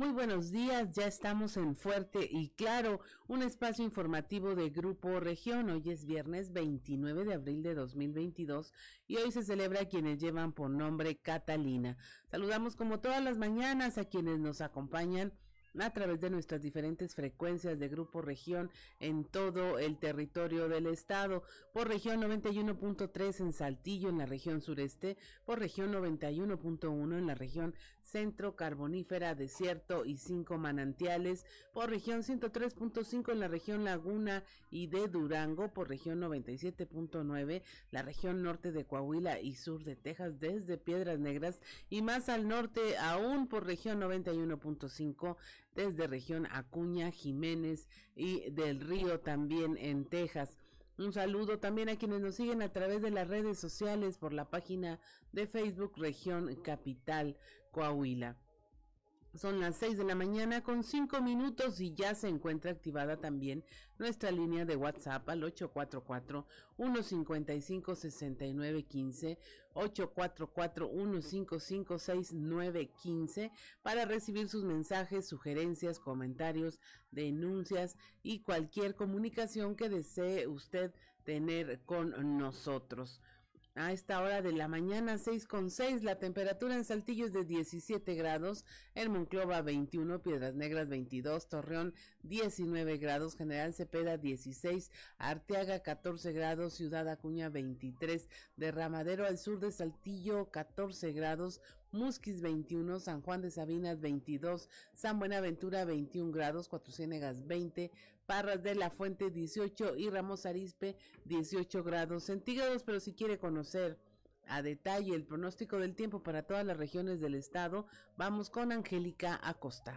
Muy buenos días, ya estamos en Fuerte y Claro, un espacio informativo de Grupo Región. Hoy es viernes 29 de abril de 2022 y hoy se celebra a quienes llevan por nombre Catalina. Saludamos como todas las mañanas a quienes nos acompañan a través de nuestras diferentes frecuencias de Grupo Región en todo el territorio del estado, por región 91.3 en Saltillo en la región sureste, por región 91.1 en la región centro carbonífera, desierto y cinco manantiales, por región 103.5 en la región Laguna y de Durango, por región 97.9, la región norte de Coahuila y sur de Texas desde Piedras Negras y más al norte aún por región 91.5 desde región Acuña, Jiménez y del Río también en Texas. Un saludo también a quienes nos siguen a través de las redes sociales por la página de Facebook Región Capital Coahuila. Son las 6 de la mañana con 5 minutos y ya se encuentra activada también nuestra línea de WhatsApp al 844-155-6915, 844-155-6915 para recibir sus mensajes, sugerencias, comentarios, denuncias y cualquier comunicación que desee usted tener con nosotros. A esta hora de la mañana, 6 con 6, la temperatura en Saltillo es de 17 grados, en Monclova 21, Piedras Negras 22, Torreón 19 grados, General Cepeda 16, Arteaga 14 grados, Ciudad Acuña 23, Derramadero al sur de Saltillo 14 grados, Musquis 21, San Juan de Sabinas 22, San Buenaventura 21 grados, Cuatro Ciénegas 20, Parras de la Fuente 18 y Ramos Arispe 18 grados centígrados, pero si quiere conocer a detalle el pronóstico del tiempo para todas las regiones del estado, vamos con Angélica Acosta.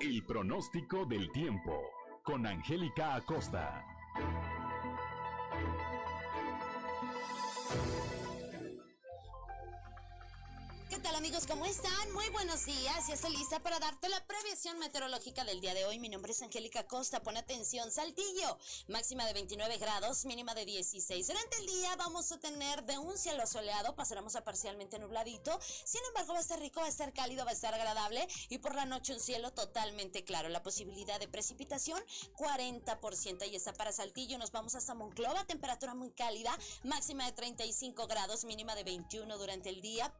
El pronóstico del tiempo con Angélica Acosta. Amigos? ¿Cómo están? Muy buenos días. Ya estoy lista para darte la previsión meteorológica del día de hoy. Mi nombre es Angélica Costa. Pon atención. Saltillo. Máxima de 29 grados, mínima de 16. Durante el día vamos a tener de un cielo soleado. Pasaremos a parcialmente nubladito. Sin embargo, va a estar rico, va a estar cálido, va a estar agradable. Y por la noche un cielo totalmente claro. La posibilidad de precipitación, 40%. Y está para Saltillo. Nos vamos hasta Monclova. Temperatura muy cálida. Máxima de 35 grados, mínima de 21 durante el día.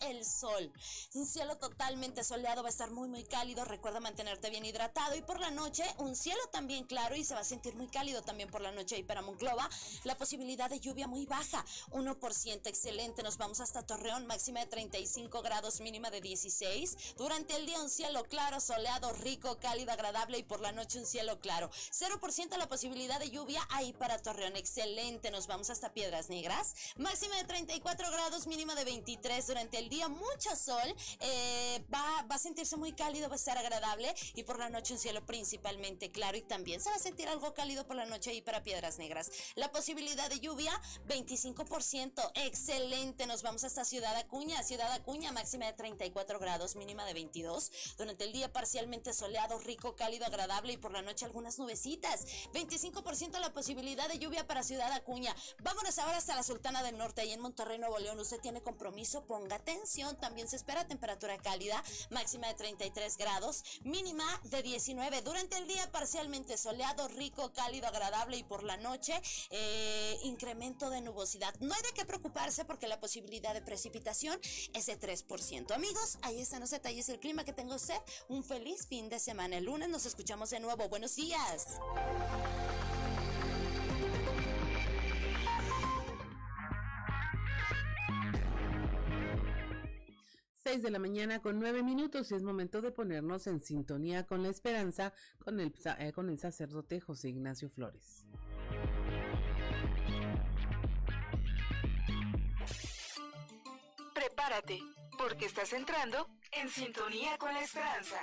El sol. Un cielo totalmente soleado va a estar muy muy cálido. Recuerda mantenerte bien hidratado y por la noche un cielo también claro y se va a sentir muy cálido también por la noche y para Monclova la posibilidad de lluvia muy baja, 1% excelente. Nos vamos hasta Torreón, máxima de 35 grados, mínima de 16. Durante el día un cielo claro, soleado, rico, cálido, agradable y por la noche un cielo claro. 0% la posibilidad de lluvia ahí para Torreón, excelente. Nos vamos hasta Piedras Negras, máxima de 34 grados, mínima de 23 durante el día mucho sol, eh, va, a sentirse muy cálido, va a estar agradable y por la noche un cielo principalmente claro y también se va a sentir algo cálido por la noche ahí para Piedras Negras. La posibilidad de lluvia, 25%, excelente. Nos vamos hasta Ciudad Acuña, Ciudad Acuña máxima de 34 grados, mínima de 22. Durante el día parcialmente soleado, rico, cálido, agradable y por la noche algunas nubecitas. 25% la posibilidad de lluvia para Ciudad Acuña. Vámonos ahora hasta la Sultana del Norte, ahí en Monterrey, Nuevo León. Usted tiene compromiso, póngate también se espera temperatura cálida, máxima de 33 grados, mínima de 19. Durante el día parcialmente soleado, rico, cálido, agradable y por la noche eh, incremento de nubosidad. No hay de qué preocuparse porque la posibilidad de precipitación es de 3%. Amigos, ahí están los detalles del clima que tengo usted. Un feliz fin de semana. El lunes nos escuchamos de nuevo. Buenos días. 6 de la mañana con 9 minutos y es momento de ponernos en sintonía con la esperanza con el, eh, con el sacerdote José Ignacio Flores. Prepárate, porque estás entrando en sintonía con la esperanza.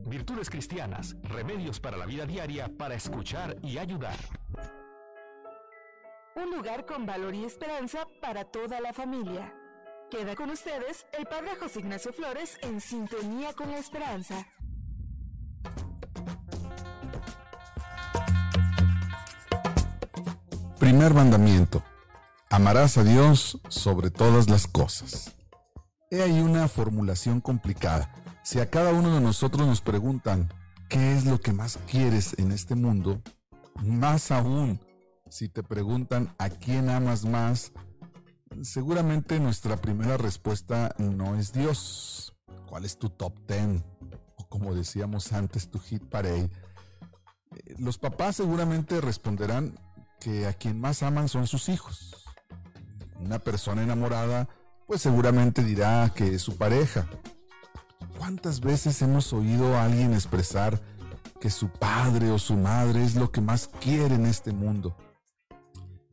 Virtudes cristianas, remedios para la vida diaria para escuchar y ayudar. Un lugar con valor y esperanza para toda la familia. Queda con ustedes el Padre José Ignacio Flores en sintonía con la esperanza. Primer mandamiento. Amarás a Dios sobre todas las cosas. He ahí una formulación complicada. Si a cada uno de nosotros nos preguntan, ¿qué es lo que más quieres en este mundo? Más aún, si te preguntan a quién amas más, seguramente nuestra primera respuesta no es Dios. ¿Cuál es tu top ten? O como decíamos antes, tu hit parade. Eh, los papás seguramente responderán que a quien más aman son sus hijos una persona enamorada, pues seguramente dirá que es su pareja. ¿Cuántas veces hemos oído a alguien expresar que su padre o su madre es lo que más quiere en este mundo?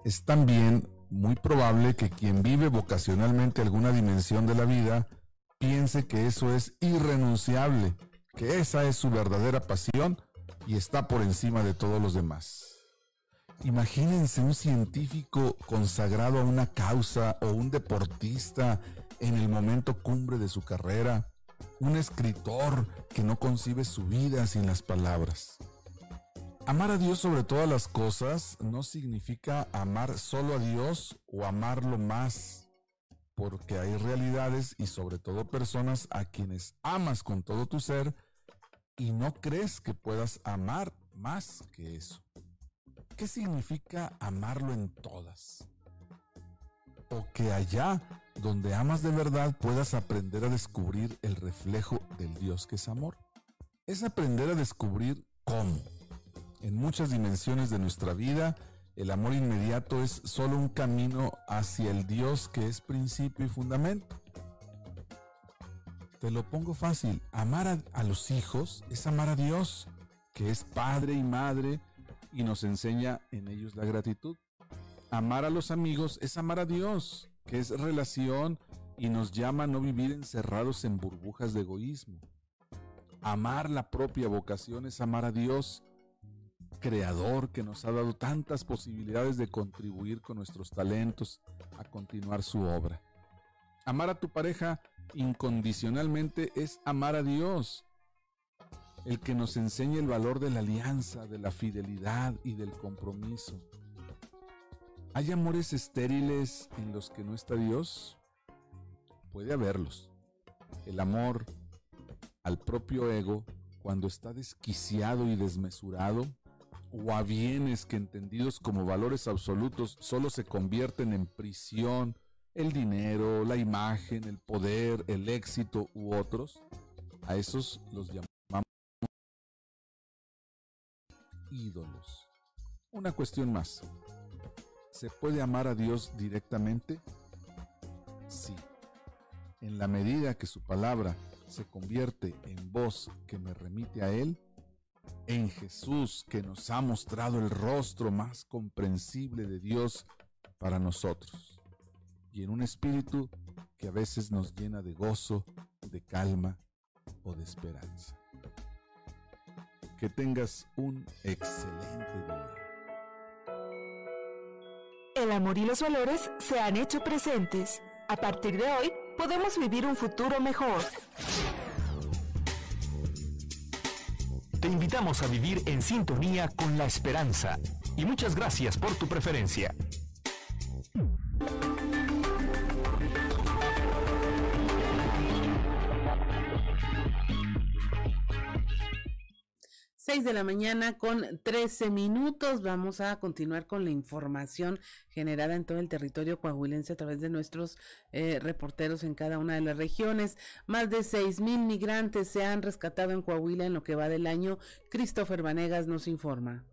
Es también muy probable que quien vive vocacionalmente alguna dimensión de la vida piense que eso es irrenunciable, que esa es su verdadera pasión y está por encima de todos los demás. Imagínense un científico consagrado a una causa o un deportista en el momento cumbre de su carrera, un escritor que no concibe su vida sin las palabras. Amar a Dios sobre todas las cosas no significa amar solo a Dios o amarlo más, porque hay realidades y sobre todo personas a quienes amas con todo tu ser y no crees que puedas amar más que eso. ¿Qué significa amarlo en todas? O que allá donde amas de verdad puedas aprender a descubrir el reflejo del Dios que es amor. Es aprender a descubrir cómo. En muchas dimensiones de nuestra vida, el amor inmediato es solo un camino hacia el Dios que es principio y fundamento. Te lo pongo fácil, amar a, los hijos es amar a Dios, que es padre y madre, y nos enseña en ellos la gratitud. Amar a los amigos es amar a Dios, que es relación y nos llama a no vivir encerrados en burbujas de egoísmo. Amar la propia vocación es amar a Dios, creador que nos ha dado tantas posibilidades de contribuir con nuestros talentos a continuar su obra. Amar a tu pareja incondicionalmente es amar a Dios, el que nos enseñe el valor de la alianza, de la fidelidad y del compromiso. ¿Hay amores estériles en los que no está Dios? Puede haberlos. El amor al propio ego, cuando está desquiciado y desmesurado, o a bienes que entendidos como valores absolutos solo se convierten en prisión, el dinero, la imagen, el poder, el éxito u otros, a esos los llamamos ídolos. Una cuestión más. ¿Se puede amar a Dios directamente? Sí. En la medida que su palabra se convierte en voz que me remite a Él, en Jesús que nos ha mostrado el rostro más comprensible de Dios para nosotros, y en un espíritu que a veces nos llena de gozo, de calma o de esperanza. Que tengas un excelente día. El amor y los valores se han hecho presentes. A partir de hoy, podemos vivir un futuro mejor. Te invitamos a vivir en sintonía con la esperanza y muchas gracias por tu preferencia. 6 de la mañana con 13 minutos. Vamos a continuar con la información generada en todo el territorio coahuilense a través de nuestros eh, reporteros en cada una de las regiones. Más de 6 mil migrantes se han rescatado en Coahuila en lo que va del año. Christopher Vanegas nos informa.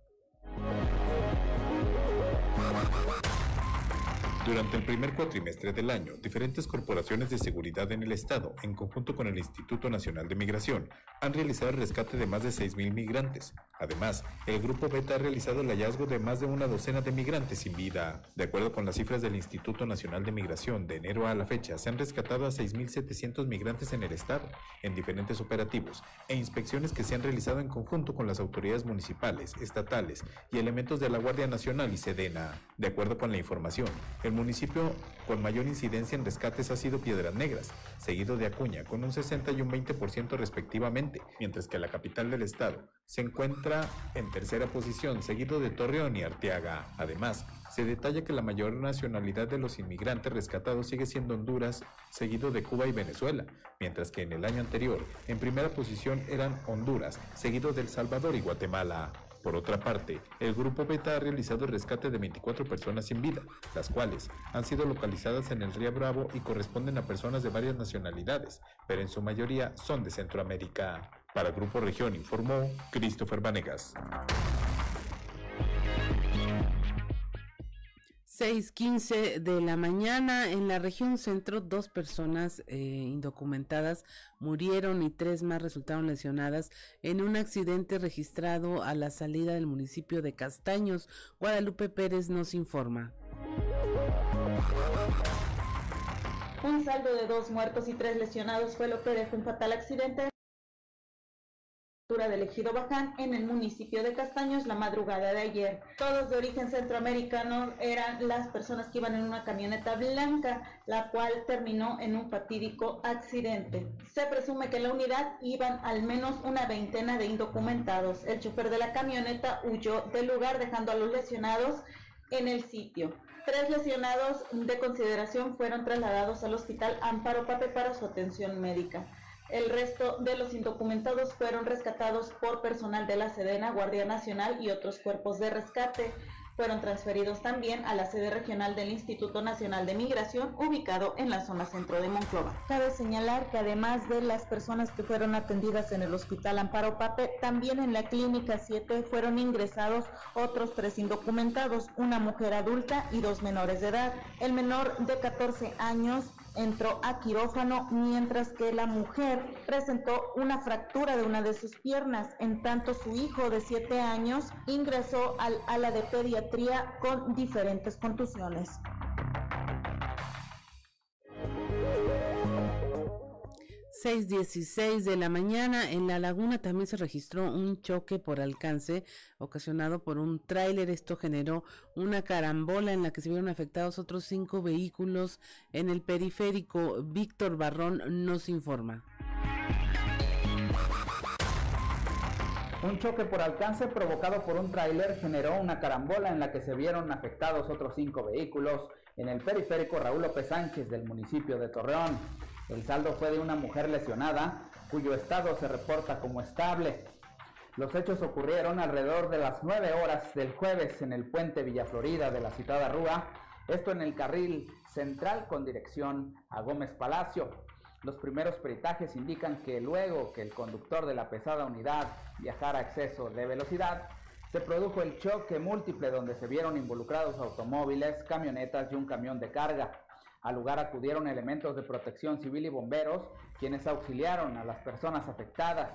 Durante el primer cuatrimestre del año, diferentes corporaciones de seguridad en el Estado, en conjunto con el Instituto Nacional de Migración, han realizado el rescate de más de 6.000 migrantes. Además, el Grupo Beta ha realizado el hallazgo de más de una docena de migrantes sin vida. De acuerdo con las cifras del Instituto Nacional de Migración, de enero a la fecha, se han rescatado a 6.700 migrantes en el Estado, en diferentes operativos e inspecciones que se han realizado en conjunto con las autoridades municipales, estatales y elementos de la Guardia Nacional y Sedena. De acuerdo con la información, el municipio con mayor incidencia en rescates ha sido Piedras Negras, seguido de Acuña, con un 60 y un 20% respectivamente, mientras que la capital del estado se encuentra en tercera posición, seguido de Torreón y Arteaga. Además, se detalla que la mayor nacionalidad de los inmigrantes rescatados sigue siendo Honduras, seguido de Cuba y Venezuela, mientras que en el año anterior, en primera posición eran Honduras, seguido de El Salvador y Guatemala. Por otra parte, el Grupo Beta ha realizado el rescate de 24 personas sin vida, las cuales han sido localizadas en el Río Bravo y corresponden a personas de varias nacionalidades, pero en su mayoría son de Centroamérica. Para Grupo Región informó Christopher Vanegas. 6:15 de la mañana en la región centro, dos personas eh, indocumentadas murieron y tres más resultaron lesionadas en un accidente registrado a la salida del municipio de Castaños. Guadalupe Pérez nos informa. Un saldo de dos muertos y tres lesionados fue lo que dejó un fatal accidente del Ejido Baján en el municipio de Castaños la madrugada de ayer. Todos de origen centroamericano eran las personas que iban en una camioneta blanca, la cual terminó en un fatídico accidente. Se presume que en la unidad iban al menos una veintena de indocumentados. El chofer de la camioneta huyó del lugar dejando a los lesionados en el sitio. Tres lesionados de consideración fueron trasladados al hospital Amparo Pape para su atención médica. El resto de los indocumentados fueron rescatados por personal de la Sedena, Guardia Nacional y otros cuerpos de rescate. Fueron transferidos también a la sede regional del Instituto Nacional de Migración, ubicado en la zona centro de Monclova. Cabe señalar que además de las personas que fueron atendidas en el Hospital Amparo Pape, también en la Clínica 7 fueron ingresados otros tres indocumentados, una mujer adulta y dos menores de edad. El menor de 14 años entró a quirófano mientras que la mujer presentó una fractura de una de sus piernas. En tanto, su hijo de 7 años ingresó al ala de pediatría con diferentes contusiones. 6.16 de la mañana en La Laguna también se registró un choque por alcance ocasionado por un tráiler. Esto generó una carambola en la que se vieron afectados otros cinco vehículos en el periférico. Víctor Barrón nos informa. Un choque por alcance provocado por un tráiler generó una carambola en la que se vieron afectados otros cinco vehículos en el periférico Raúl López Sánchez del municipio de Torreón. El saldo fue de una mujer lesionada, cuyo estado se reporta como estable. Los hechos ocurrieron alrededor de las 9 horas del jueves en el puente Villa Florida de la citada Rúa, esto en el carril central con dirección a Gómez Palacio. Los primeros peritajes indican que luego que el conductor de la pesada unidad viajara a exceso de velocidad, se produjo el choque múltiple donde se vieron involucrados automóviles, camionetas y un camión de carga. Al lugar acudieron elementos de protección civil y bomberos, quienes auxiliaron a las personas afectadas,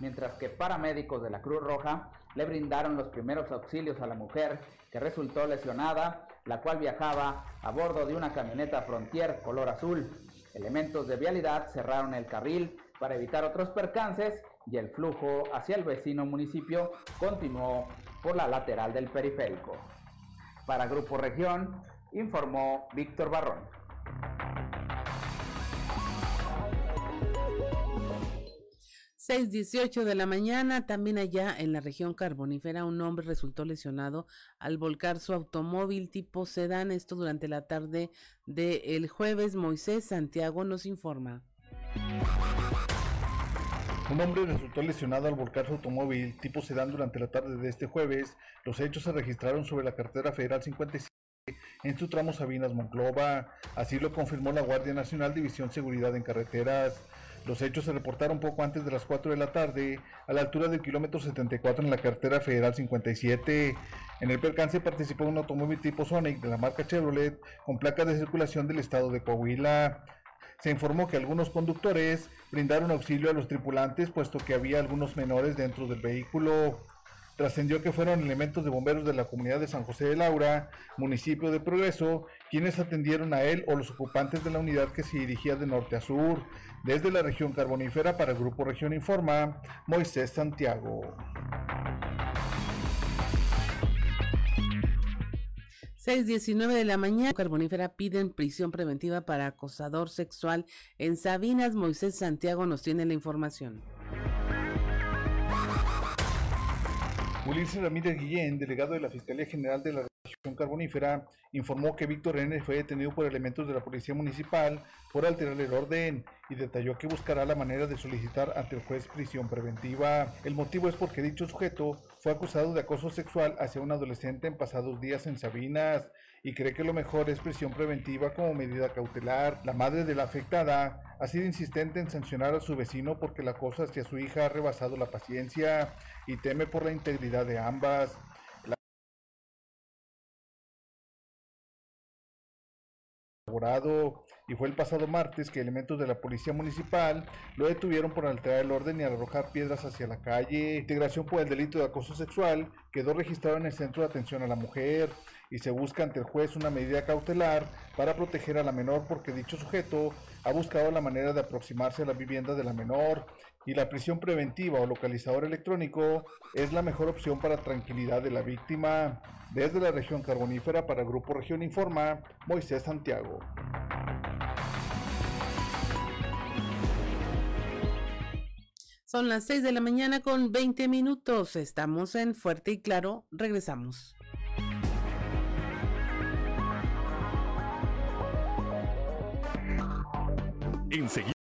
mientras que paramédicos de la Cruz Roja le brindaron los primeros auxilios a la mujer que resultó lesionada, la cual viajaba a bordo de una camioneta Frontier color azul. Elementos de vialidad cerraron el carril para evitar otros percances y el flujo hacia el vecino municipio continuó por la lateral del periférico. Para Grupo Región, informó Víctor Barrón. 6:18 de la mañana, también allá en la región carbonífera, un hombre resultó lesionado al volcar su automóvil tipo sedán. Esto durante la tarde del jueves. Moisés Santiago nos informa. Un hombre resultó lesionado al volcar su automóvil tipo sedán durante la tarde de este jueves. Los hechos se registraron sobre la carretera federal 57 en su tramo Sabinas Monclova. Así lo confirmó la Guardia Nacional División Seguridad en Carreteras. Los hechos se reportaron poco antes de las 4 de la tarde, a la altura del kilómetro 74 en la carretera federal 57. En el percance participó un automóvil tipo Sonic de la marca Chevrolet con placas de circulación del estado de Coahuila. Se informó que algunos conductores brindaron auxilio a los tripulantes puesto que había algunos menores dentro del vehículo. Trascendió que fueron elementos de bomberos de la comunidad de San José de Laura, municipio de Progreso, quienes atendieron a él o los ocupantes de la unidad que se dirigía de norte a sur. Desde la región carbonífera para el Grupo Región Informa, Moisés Santiago. 6.19 de la mañana, Carbonífera piden prisión preventiva para acosador sexual en Sabinas. Moisés Santiago nos tiene la información. Ulises Ramírez Guillén, delegado de la Fiscalía General de la Región Carbonífera, informó que Víctor N. fue detenido por elementos de la Policía Municipal por alterar el orden y detalló que buscará la manera de solicitar ante el juez prisión preventiva. El motivo es porque dicho sujeto fue acusado de acoso sexual hacia un adolescente en pasados días en Sabinas y cree que lo mejor es prisión preventiva como medida cautelar. La madre de la afectada ha sido insistente en sancionar a su vecino porque la acoso hacia su hija ha rebasado la paciencia y teme por la integridad de ambas. y fue el pasado martes que elementos de la policía municipal lo detuvieron por alterar el orden y arrojar piedras hacia la calle. Integración por el delito de acoso sexual quedó registrado en el Centro de Atención a la Mujer y se busca ante el juez una medida cautelar para proteger a la menor porque dicho sujeto ha buscado la manera de aproximarse a la vivienda de la menor y la prisión preventiva o localizador electrónico es la mejor opción para tranquilidad de la víctima. Desde la región carbonífera para Grupo Región Informa, Moisés Santiago. Son las 6 de la mañana con 20 minutos. Estamos en Fuerte y Claro. Regresamos. Enseguida.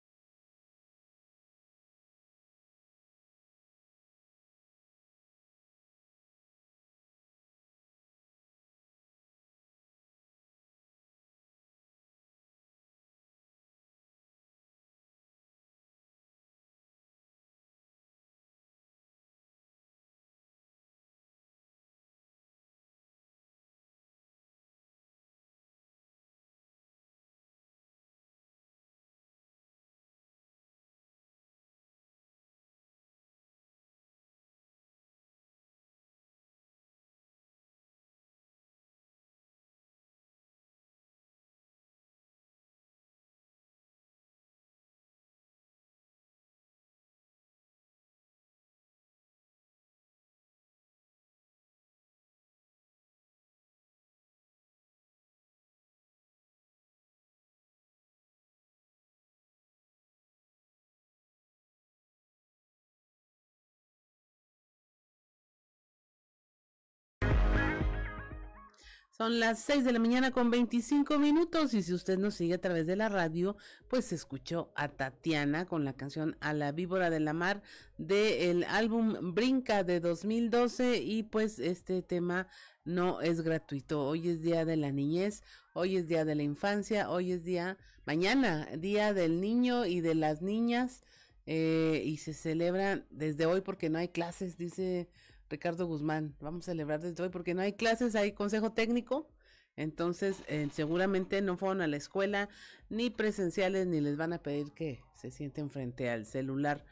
Son las 6 de la mañana con 25 minutos y si usted nos sigue a través de la radio, pues escuchó a Tatiana con la canción A la víbora de la mar del álbum Brinca de 2012 y pues este tema no es gratuito. Hoy es día de la niñez, hoy es día de la infancia, hoy es día, mañana, día del niño y de las niñas eh, y se celebra desde hoy porque no hay clases, dice Ricardo Guzmán. Vamos a celebrar desde hoy porque no hay clases, hay consejo técnico. Entonces, eh, seguramente no fueron a la escuela ni presenciales ni les van a pedir que se sienten frente al celular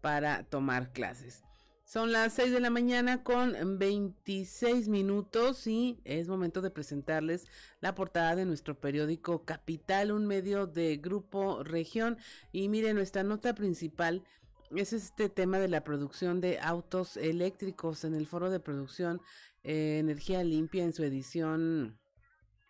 para tomar clases. Son las 6 de la mañana con 26 minutos y es momento de presentarles la portada de nuestro periódico Capital, un medio de Grupo Región. Y miren, nuestra nota principal es este tema de la producción de autos eléctricos en el foro de producción eh, Energía Limpia en su edición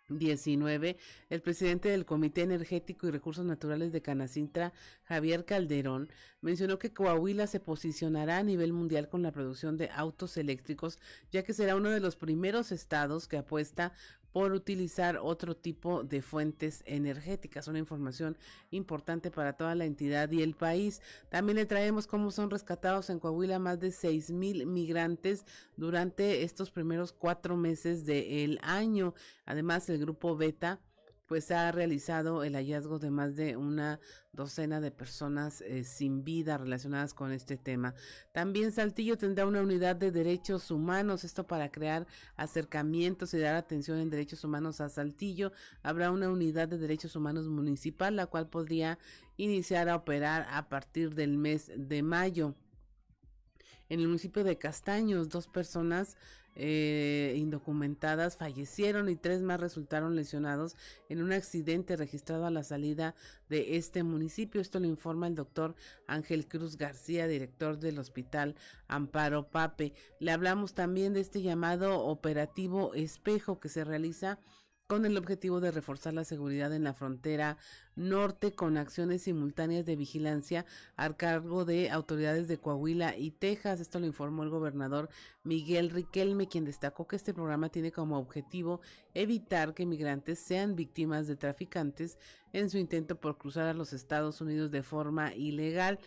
19, el presidente del Comité Energético y Recursos Naturales de Canacintra, Javier Calderón, mencionó que Coahuila se posicionará a nivel mundial con la producción de autos eléctricos, ya que será uno de los primeros estados que apuesta por utilizar otro tipo de fuentes energéticas. Una información importante para toda la entidad y el país. También le traemos cómo son rescatados en Coahuila más de seis mil migrantes durante estos primeros cuatro meses del año. Además, el grupo Beta pues ha realizado el hallazgo de más de una docena de personas eh, sin vida relacionadas con este tema. También Saltillo tendrá una unidad de derechos humanos, esto para crear acercamientos y dar atención en derechos humanos a Saltillo. Habrá una unidad de derechos humanos municipal, la cual podría iniciar a operar a partir del mes de mayo. En el municipio de Castaños, dos personas eh, indocumentadas fallecieron y tres más resultaron lesionados en un accidente registrado a la salida de este municipio. Esto lo informa el doctor Ángel Cruz García, director del Hospital Amparo Pape. Le hablamos también de este llamado operativo espejo que se realiza con el objetivo de reforzar la seguridad en la frontera norte con acciones simultáneas de vigilancia a cargo de autoridades de Coahuila y Texas. Esto lo informó el gobernador Miguel Riquelme, quien destacó que este programa tiene como objetivo evitar que migrantes sean víctimas de traficantes en su intento por cruzar a los Estados Unidos de forma ilegal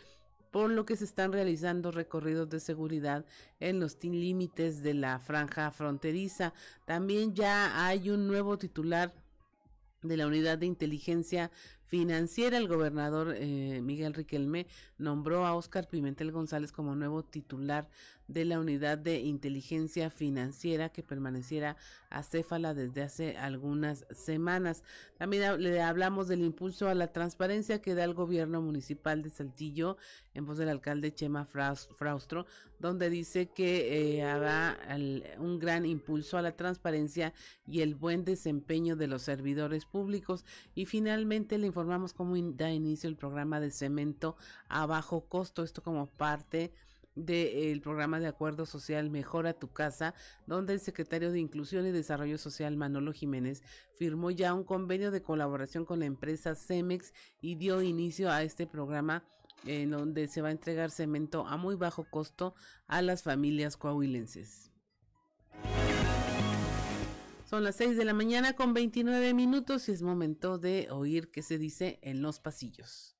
por lo que se están realizando recorridos de seguridad en los límites de la franja fronteriza. También ya hay un nuevo titular de la unidad de inteligencia financiera. El gobernador eh, Miguel Riquelme nombró a Óscar Pimentel González como nuevo titular de la unidad de inteligencia financiera que permaneciera acéfala desde hace algunas semanas. También le hablamos del impulso a la transparencia que da el gobierno municipal de Saltillo en voz del alcalde Chema Fraustro, donde dice que eh, habrá un gran impulso a la transparencia y el buen desempeño de los servidores públicos. Y finalmente le informamos cómo da inicio el programa de cemento a bajo costo, esto como parte del programa de acuerdo social Mejora tu casa, donde el secretario de Inclusión y Desarrollo Social Manolo Jiménez firmó ya un convenio de colaboración con la empresa Cemex y dio inicio a este programa en donde se va a entregar cemento a muy bajo costo a las familias coahuilenses. Son las 6 de la mañana con 29 minutos y es momento de oír qué se dice en los pasillos.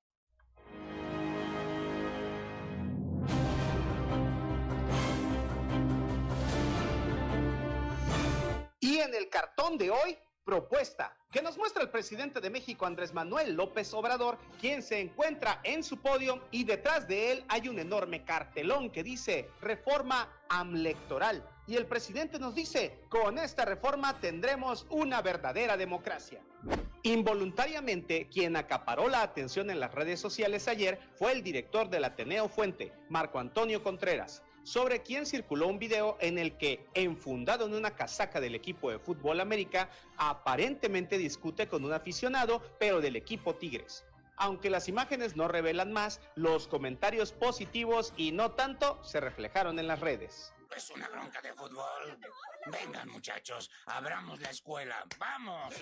En el cartón de hoy, propuesta que nos muestra el presidente de México, Andrés Manuel López Obrador, quien se encuentra en su podio y detrás de él hay un enorme cartelón que dice reforma amlectoral. Y el presidente nos dice, con esta reforma tendremos una verdadera democracia. Involuntariamente, quien acaparó la atención en las redes sociales ayer fue el director del Ateneo Fuente, Marco Antonio Contreras sobre quien circuló un video en el que, enfundado en una casaca del equipo de fútbol América, aparentemente discute con un aficionado, pero del equipo Tigres. Aunque las imágenes no revelan más, los comentarios positivos y no tanto se reflejaron en las redes. Es una bronca de fútbol. Vengan muchachos, abramos la escuela. ¡Vamos!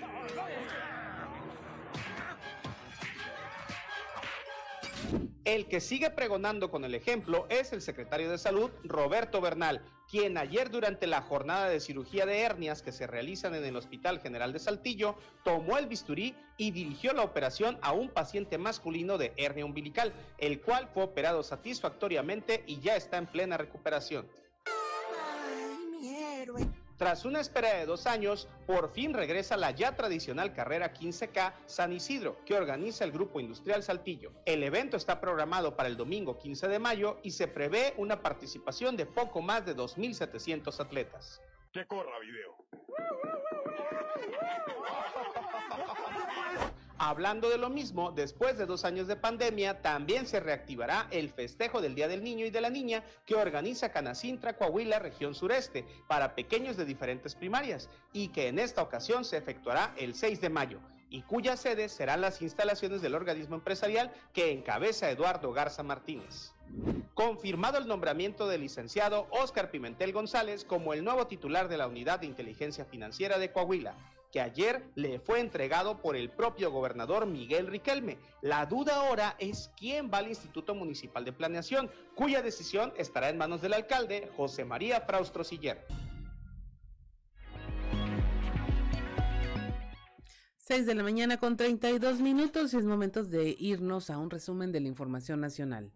El que sigue pregonando con el ejemplo es el secretario de Salud, Roberto Bernal, quien ayer durante la jornada de cirugía de hernias que se realizan en el Hospital General de Saltillo, tomó el bisturí y dirigió la operación a un paciente masculino de hernia umbilical, el cual fue operado satisfactoriamente y ya está en plena recuperación. Ay, mi héroe. Tras una espera de dos años, por fin regresa la ya tradicional carrera 15K San Isidro, que organiza el Grupo Industrial Saltillo. El evento está programado para el domingo 15 de mayo y se prevé una participación de poco más de 2.700 atletas. Que corra video. Hablando de lo mismo, después de dos años de pandemia, también se reactivará el festejo del Día del Niño y de la Niña que organiza Canacintra Coahuila, región sureste, para pequeños de diferentes primarias, y que en esta ocasión se efectuará el 6 de mayo, y cuya sede serán las instalaciones del organismo empresarial que encabeza Eduardo Garza Martínez. Confirmado el nombramiento del licenciado Óscar Pimentel González como el nuevo titular de la Unidad de Inteligencia Financiera de Coahuila que ayer le fue entregado por el propio gobernador Miguel Riquelme. La duda ahora es quién va al Instituto Municipal de Planeación, cuya decisión estará en manos del alcalde José María Fraustro Siller. 6 de la mañana con 32 minutos y es momento de irnos a un resumen de la información nacional.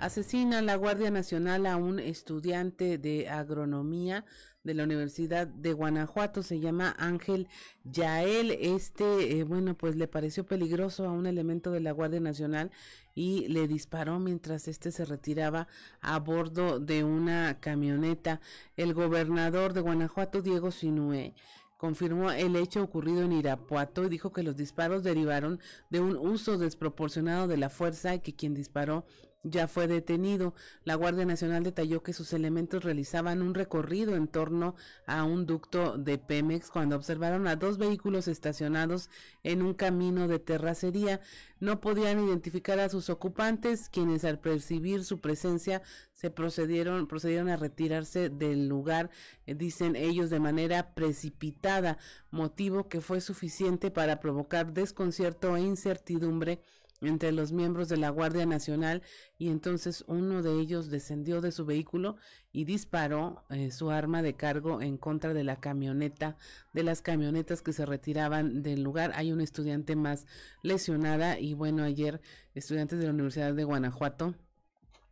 Asesina la Guardia Nacional a un estudiante de agronomía de la Universidad de Guanajuato, se llama Ángel Yael. Este, eh, bueno, pues le pareció peligroso a un elemento de la Guardia Nacional y le disparó mientras este se retiraba a bordo de una camioneta. El gobernador de Guanajuato, Diego Sinue, confirmó el hecho ocurrido en Irapuato y dijo que los disparos derivaron de un uso desproporcionado de la fuerza y que quien disparó ya fue detenido. La Guardia Nacional detalló que sus elementos realizaban un recorrido en torno a un ducto de Pemex cuando observaron a dos vehículos estacionados en un camino de terracería. No podían identificar a sus ocupantes, quienes al percibir su presencia se procedieron, procedieron a retirarse del lugar, eh, dicen ellos, de manera precipitada, motivo que fue suficiente para provocar desconcierto e incertidumbre entre los miembros de la Guardia Nacional y entonces uno de ellos descendió de su vehículo y disparó eh, su arma de cargo en contra de la camioneta, de las camionetas que se retiraban del lugar. Hay una estudiante más lesionada y bueno, ayer estudiantes de la Universidad de Guanajuato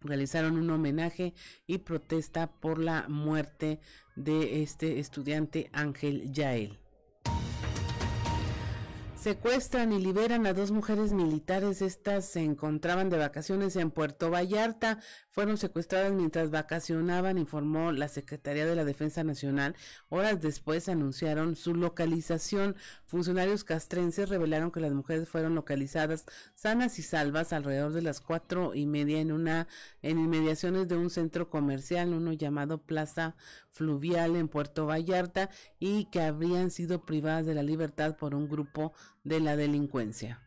realizaron un homenaje y protesta por la muerte de este estudiante Ángel Yael. Secuestran y liberan a dos mujeres militares. Estas se encontraban de vacaciones en Puerto Vallarta. Fueron secuestradas mientras vacacionaban, informó la Secretaría de la Defensa Nacional. Horas después anunciaron su localización. Funcionarios castrenses revelaron que las mujeres fueron localizadas sanas y salvas alrededor de las cuatro y media en una en inmediaciones de un centro comercial, uno llamado Plaza Fluvial en Puerto Vallarta, y que habrían sido privadas de la libertad por un grupo de la delincuencia.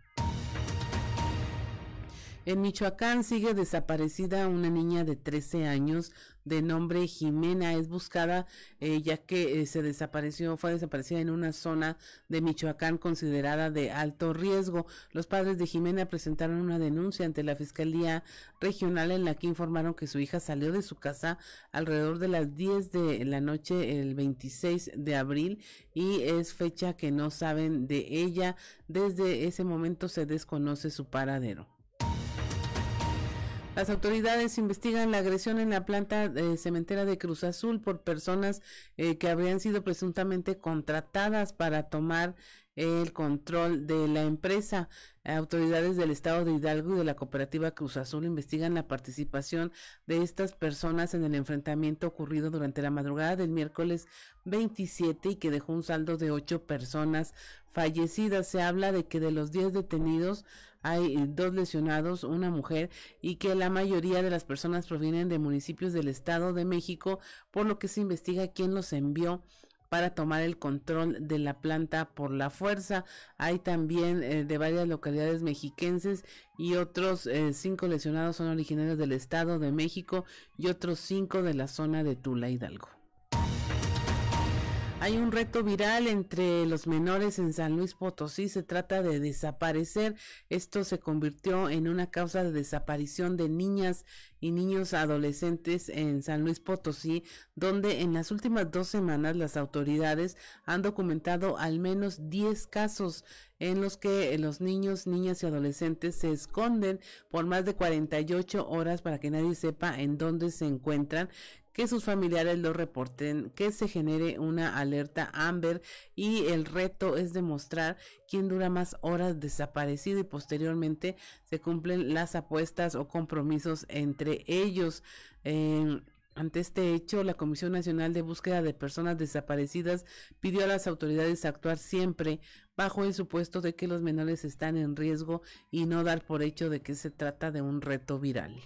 En Michoacán sigue desaparecida una niña de 13 años de nombre Jimena. Es buscada eh, ya que eh, se desapareció, fue desaparecida en una zona de Michoacán considerada de alto riesgo. Los padres de Jimena presentaron una denuncia ante la Fiscalía Regional en la que informaron que su hija salió de su casa alrededor de las 10 de la noche el 26 de abril y es fecha que no saben de ella. Desde ese momento se desconoce su paradero. Las autoridades investigan la agresión en la planta de cementera de Cruz Azul por personas eh, que habrían sido presuntamente contratadas para tomar el control de la empresa. Autoridades del estado de Hidalgo y de la cooperativa Cruz Azul investigan la participación de estas personas en el enfrentamiento ocurrido durante la madrugada del miércoles 27 y que dejó un saldo de ocho personas fallecidas. Se habla de que de los 10 detenidos hay dos lesionados, una mujer, y que la mayoría de las personas provienen de municipios del Estado de México, por lo que se investiga quién los envió para tomar el control de la planta por la fuerza. Hay también eh, de varias localidades mexiquenses y otros eh, cinco lesionados son originarios del Estado de México y otros cinco de la zona de Tula Hidalgo. Hay un reto viral entre los menores en San Luis Potosí. Se trata de desaparecer. Esto se convirtió en una causa de desaparición de niñas y niños adolescentes en San Luis Potosí, donde en las últimas dos semanas las autoridades han documentado al menos 10 casos en los que los niños, niñas y adolescentes se esconden por más de 48 horas para que nadie sepa en dónde se encuentran que sus familiares lo reporten, que se genere una alerta Amber y el reto es demostrar quién dura más horas desaparecido y posteriormente se cumplen las apuestas o compromisos entre ellos. ante este hecho, la Comisión Nacional de Búsqueda de Personas Desaparecidas pidió a las autoridades actuar siempre bajo el supuesto de que los menores están en riesgo y no dar por hecho de que se trata de un reto viral.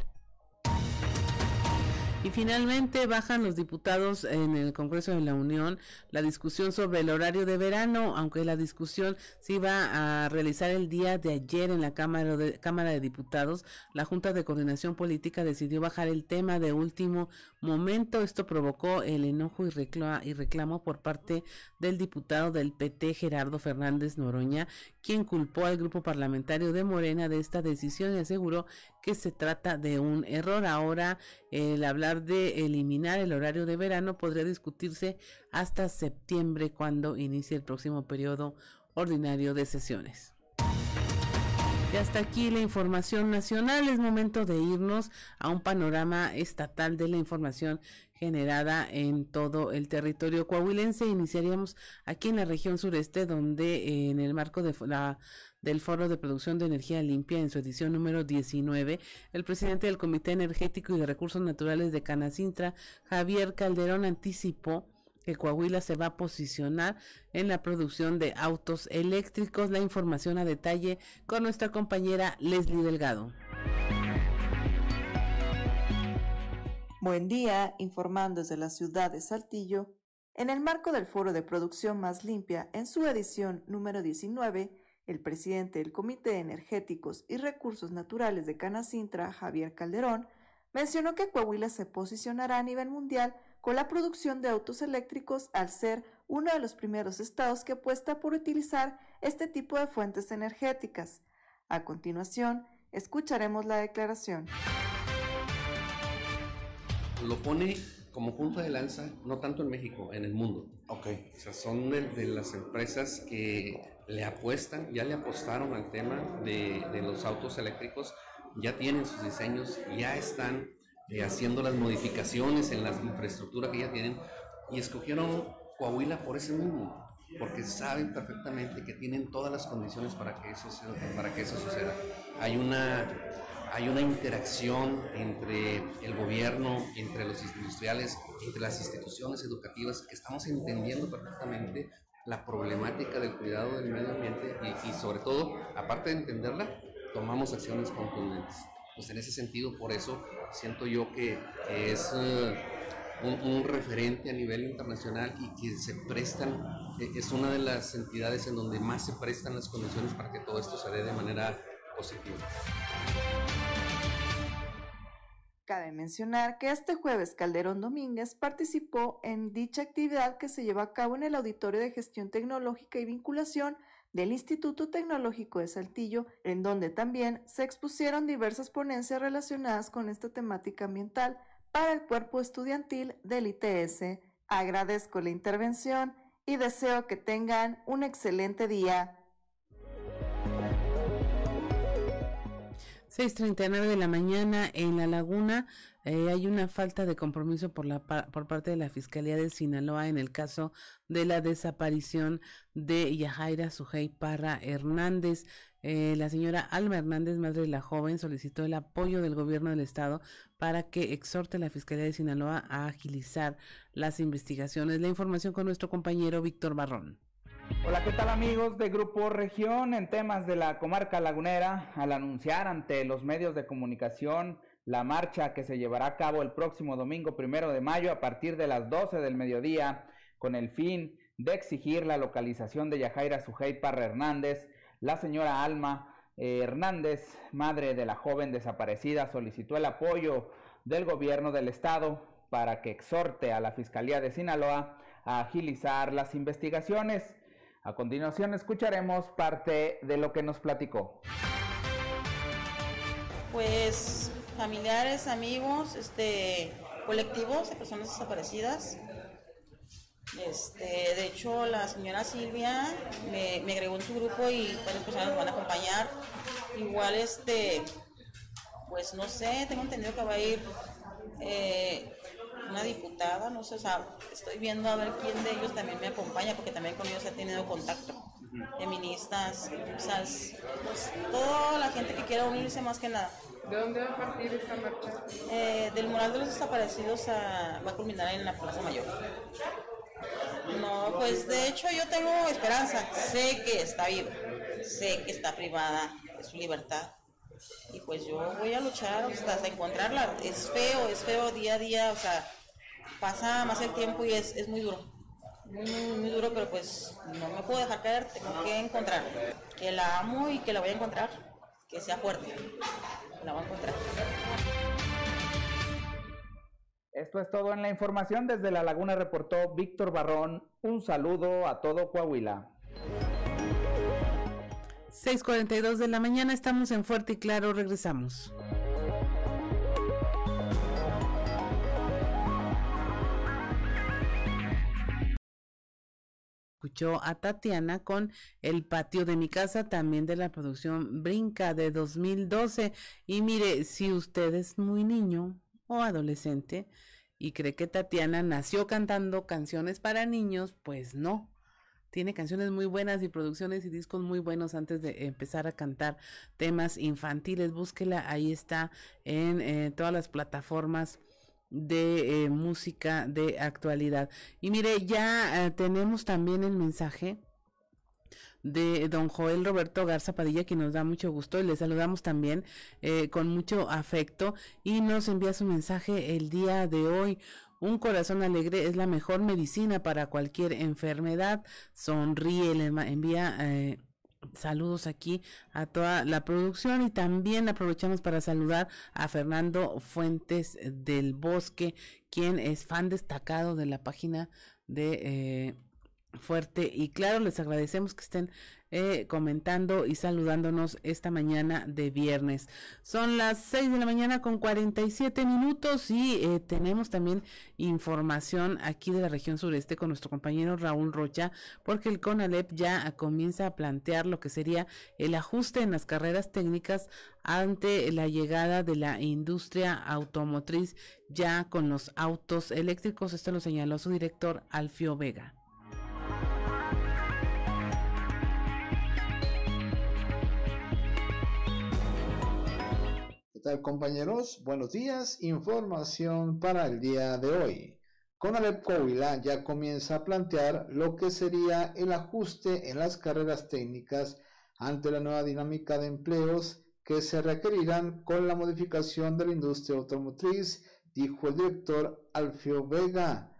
Y finalmente bajan los diputados en el Congreso de la Unión la discusión sobre el horario de verano, aunque la discusión se iba a realizar el día de ayer en la Cámara de, Cámara de Diputados, la Junta de Coordinación Política decidió bajar el tema de último momento. Esto provocó el enojo y reclamo, y reclamo por parte del diputado del PT, Gerardo Fernández Noroña, quien culpó al grupo parlamentario de Morena de esta decisión y aseguró que se trata de un error. Ahora el hablar de eliminar el horario de verano podría discutirse hasta septiembre cuando inicie el próximo periodo ordinario de sesiones. Y hasta aquí la información nacional. Es momento de irnos a un panorama estatal de la información generada en todo el territorio coahuilense. Iniciaríamos aquí en la región sureste, donde en el marco de la del Foro de Producción de Energía Limpia en su edición número 19, el presidente del Comité Energético y de Recursos Naturales de Canacintra, Javier Calderón, anticipó que Coahuila se va a posicionar en la producción de autos eléctricos. La información a detalle con nuestra compañera Leslie Delgado. Buen día, informando desde la ciudad de Saltillo. En el marco del Foro de Producción Más Limpia, en su edición número 19, el presidente del Comité de Energéticos y Recursos Naturales de Canacintra, Javier Calderón, mencionó que Coahuila se posicionará a nivel mundial con la producción de autos eléctricos al ser uno de los primeros estados que apuesta por utilizar este tipo de fuentes energéticas. A continuación, escucharemos la declaración. Lo pone como punto de lanza, no tanto en México, en el mundo. Ok. O sea, son de, de las empresas que le apuestan, ya le apostaron al tema de, de los autos eléctricos, ya tienen sus diseños, ya están eh, haciendo las modificaciones en la infraestructura que ya tienen y escogieron Coahuila por ese mismo, porque saben perfectamente que tienen todas las condiciones para que eso, para que eso suceda. Hay una, hay una interacción entre el gobierno, entre los industriales, entre las instituciones educativas, que estamos entendiendo perfectamente la problemática del cuidado del medio ambiente y, y sobre todo, aparte de entenderla, tomamos acciones contundentes. Pues en ese sentido, por eso siento yo que, es... Uh, un, referente a nivel internacional y que se prestan, es una de las entidades en donde más se prestan las condiciones para que todo esto se dé de manera positiva. Cabe mencionar que este jueves Calderón Domínguez participó en dicha actividad que se llevó a cabo en el Auditorio de Gestión Tecnológica y Vinculación del Instituto Tecnológico de Saltillo, en donde también se expusieron diversas ponencias relacionadas con esta temática ambiental, para el cuerpo estudiantil del ITS. Agradezco la intervención y deseo que tengan un excelente día. 6.39 de la mañana en La Laguna eh, hay una falta de compromiso por, la, por parte de la Fiscalía de Sinaloa en el caso de la desaparición de Yajaira Sujei Parra Hernández. Eh, la señora Alma Hernández, madre de la joven, solicitó el apoyo del gobierno del estado para que exhorte a la Fiscalía de Sinaloa a agilizar las investigaciones. La información con nuestro compañero Víctor Barrón. Hola, ¿qué tal amigos de Grupo Región en temas de la comarca lagunera? Al anunciar ante los medios de comunicación la marcha que se llevará a cabo el próximo domingo primero de mayo a partir de las 12 del mediodía con el fin de exigir la localización de Yajaira Sujei Parra Hernández, la señora Alma eh, Hernández, madre de la joven desaparecida, solicitó el apoyo del gobierno del estado para que exhorte a la Fiscalía de Sinaloa a agilizar las investigaciones. A continuación escucharemos parte de lo que nos platicó. Pues familiares, amigos, este colectivos de personas desaparecidas. Este, de hecho, la señora Silvia me, agregó en su grupo y varias personas nos van a acompañar. Igual, este, pues no sé, tengo entendido que va a ir eh, una diputada, no sé, o sea, estoy viendo a ver quién de ellos también me acompaña, porque también con ellos he tenido contacto. Feministas, o sea, pues toda la gente que quiera unirse más que nada. ¿De dónde va a partir esta marcha? Eh, del mural de los desaparecidos a, va a culminar en la Plaza Mayor. No, pues de hecho yo tengo esperanza. Sé que está viva, sé que está privada de su libertad. Y pues yo voy a luchar hasta encontrarla. Es feo, es feo día a día, o sea, pasa más el tiempo y es, es muy duro. Muy, muy, duro, pero pues no me puedo dejar caer, tengo que encontrarla. Que la amo y que la voy a encontrar, que sea fuerte. La voy a encontrar. Esto es todo en la información. Desde La Laguna reportó Víctor Barrón. Un saludo a todo Coahuila. 6:42 de la mañana, estamos en Fuerte y Claro, regresamos. Escuchó a Tatiana con El patio de mi casa, también de la producción Brinca de 2012. Y mire, si usted es muy niño o adolescente y cree que Tatiana nació cantando canciones para niños, pues no tiene canciones muy buenas y producciones y discos muy buenos antes de empezar a cantar temas infantiles. Búsquela, ahí está en eh, todas las plataformas de eh, música de actualidad. Y mire, ya eh, tenemos también el mensaje de don Joel Roberto Garza Padilla, que nos da mucho gusto y le saludamos también con mucho afecto y nos envía su mensaje el día de hoy. Un corazón alegre es la mejor medicina para cualquier enfermedad. Sonríe, le envía eh, saludos aquí a toda la producción y también aprovechamos para saludar a Fernando Fuentes del Bosque, quien es fan destacado de la página de eh, Fuerte y Claro. Les agradecemos que estén eh, comentando y saludándonos esta mañana de viernes. Son las 6 de la mañana con 47 minutos y eh, tenemos también información aquí de la región sureste con nuestro compañero Raúl Rocha, porque el CONALEP ya comienza a plantear lo que sería el ajuste en las carreras técnicas ante la llegada de la industria automotriz ya con los autos eléctricos. Esto lo señaló su director Alfio Vega. Compañeros? Buenos días. Información para el día de hoy. Conalep Coahuila ya comienza a plantear lo que sería el ajuste en las carreras técnicas ante la nueva dinámica de empleos que se requerirán con la modificación de la industria automotriz, dijo el director Alfio Vega.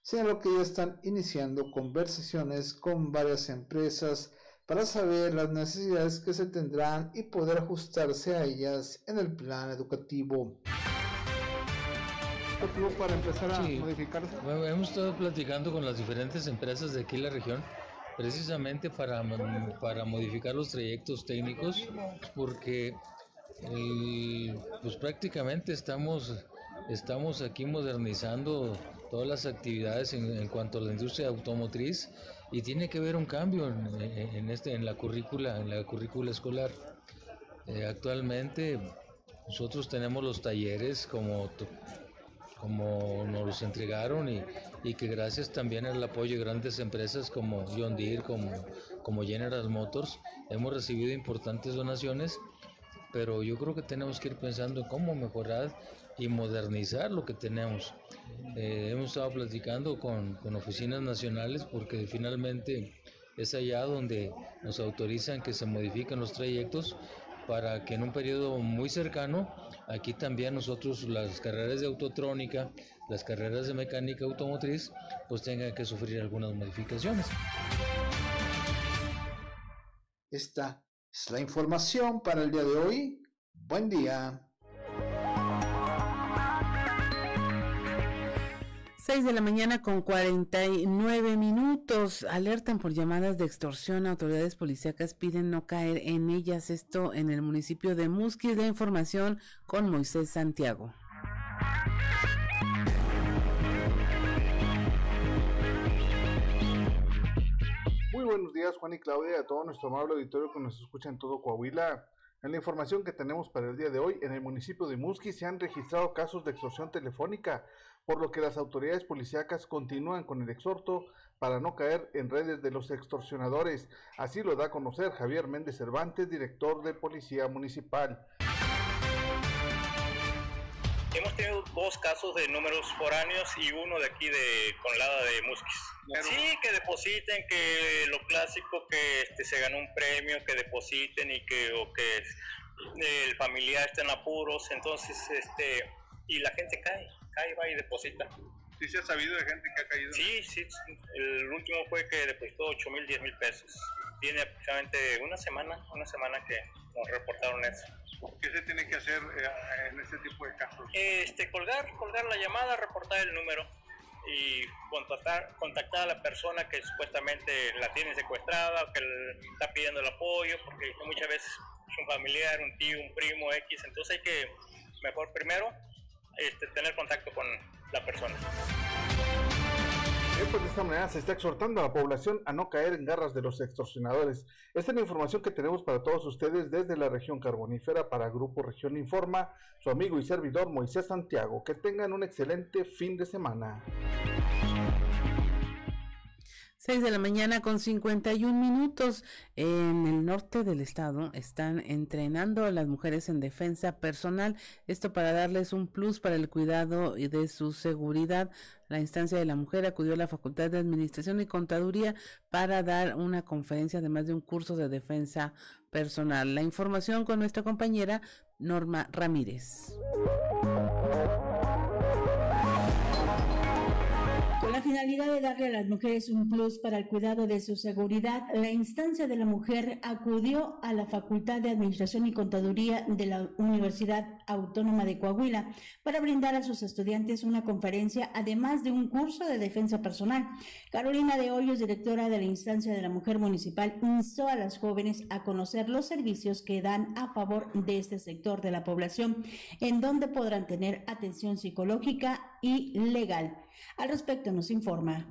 Señaló que ya están iniciando conversaciones con varias empresas para saber las necesidades que se tendrán y poder ajustarse a ellas en el plan educativo. para empezar a modificarse? hemos estado platicando con las diferentes empresas de aquí en la región precisamente para, para modificar los trayectos técnicos porque pues prácticamente estamos, estamos aquí modernizando todas las actividades en, en cuanto a la industria automotriz y tiene que haber un cambio en, este en la currícula en la currícula escolar. Eh, actualmente nosotros tenemos los talleres como como nos los entregaron y, y, que gracias también al apoyo de grandes empresas como John Deere como como General Motors hemos recibido importantes donaciones pero yo creo que tenemos que ir pensando en cómo mejorar y modernizar lo que tenemos. Eh, hemos estado platicando con, con, oficinas nacionales porque finalmente es allá donde nos autorizan que se modifiquen los trayectos para que en un periodo muy cercano, aquí también nosotros las carreras de autotrónica, las carreras de mecánica automotriz, pues tengan que sufrir algunas modificaciones. Esta es la información para el día de hoy. Buen día. 6 de la mañana con 49 minutos. Alertan por llamadas de extorsión. Autoridades policíacas piden no caer en ellas. Esto en el municipio de Musquis. De información con Moisés Santiago. Muy buenos días, Juan y Claudia, a todo nuestro amable auditorio que nos escucha en todo Coahuila. En la información que tenemos para el día de hoy, en el municipio de Musquis se han registrado casos de extorsión telefónica por lo que las autoridades policíacas continúan con el exhorto para no caer en redes de los extorsionadores. Así lo da a conocer Javier Méndez Cervantes, director de Policía Municipal. Hemos tenido dos casos de números foráneos y uno de aquí de Conlada de Musquis. Sí, que depositen, que lo clásico, que este, se ganó un premio, que depositen y que, o que el familiar está en apuros, entonces, este, y la gente cae cae, va y deposita. ¿Sí se ha sabido de gente que ha caído? Sí, sí. El último fue que depositó 8 mil, 10 mil pesos. Tiene aproximadamente una semana, una semana que nos reportaron eso. ¿Qué se tiene que hacer eh, en este tipo de casos? Este, colgar, colgar la llamada, reportar el número y contactar, contactar a la persona que supuestamente la tiene secuestrada, que está pidiendo el apoyo, porque muchas veces es un familiar, un tío, un primo, X, entonces hay que mejor primero este, tener contacto con la persona. pues de esta manera se está exhortando a la población a no caer en garras de los extorsionadores. Esta es la información que tenemos para todos ustedes desde la región carbonífera para Grupo Región Informa, su amigo y servidor Moisés Santiago. Que tengan un excelente fin de semana. 6 de la mañana con 51 minutos. En el norte del estado están entrenando a las mujeres en defensa personal. Esto para darles un plus para el cuidado de su seguridad. La instancia de la mujer acudió a la Facultad de Administración y Contaduría para dar una conferencia, además de un curso de defensa personal. La información con nuestra compañera Norma Ramírez. Finalidad de darle a las mujeres un plus para el cuidado de su seguridad, la instancia de la mujer acudió a la Facultad de Administración y Contaduría de la Universidad Autónoma de Coahuila para brindar a sus estudiantes una conferencia, además de un curso de defensa personal. Carolina de Hoyos, directora de la instancia de la mujer municipal, instó a las jóvenes a conocer los servicios que dan a favor de este sector de la población, en donde podrán tener atención psicológica y legal. Al respecto nos informa.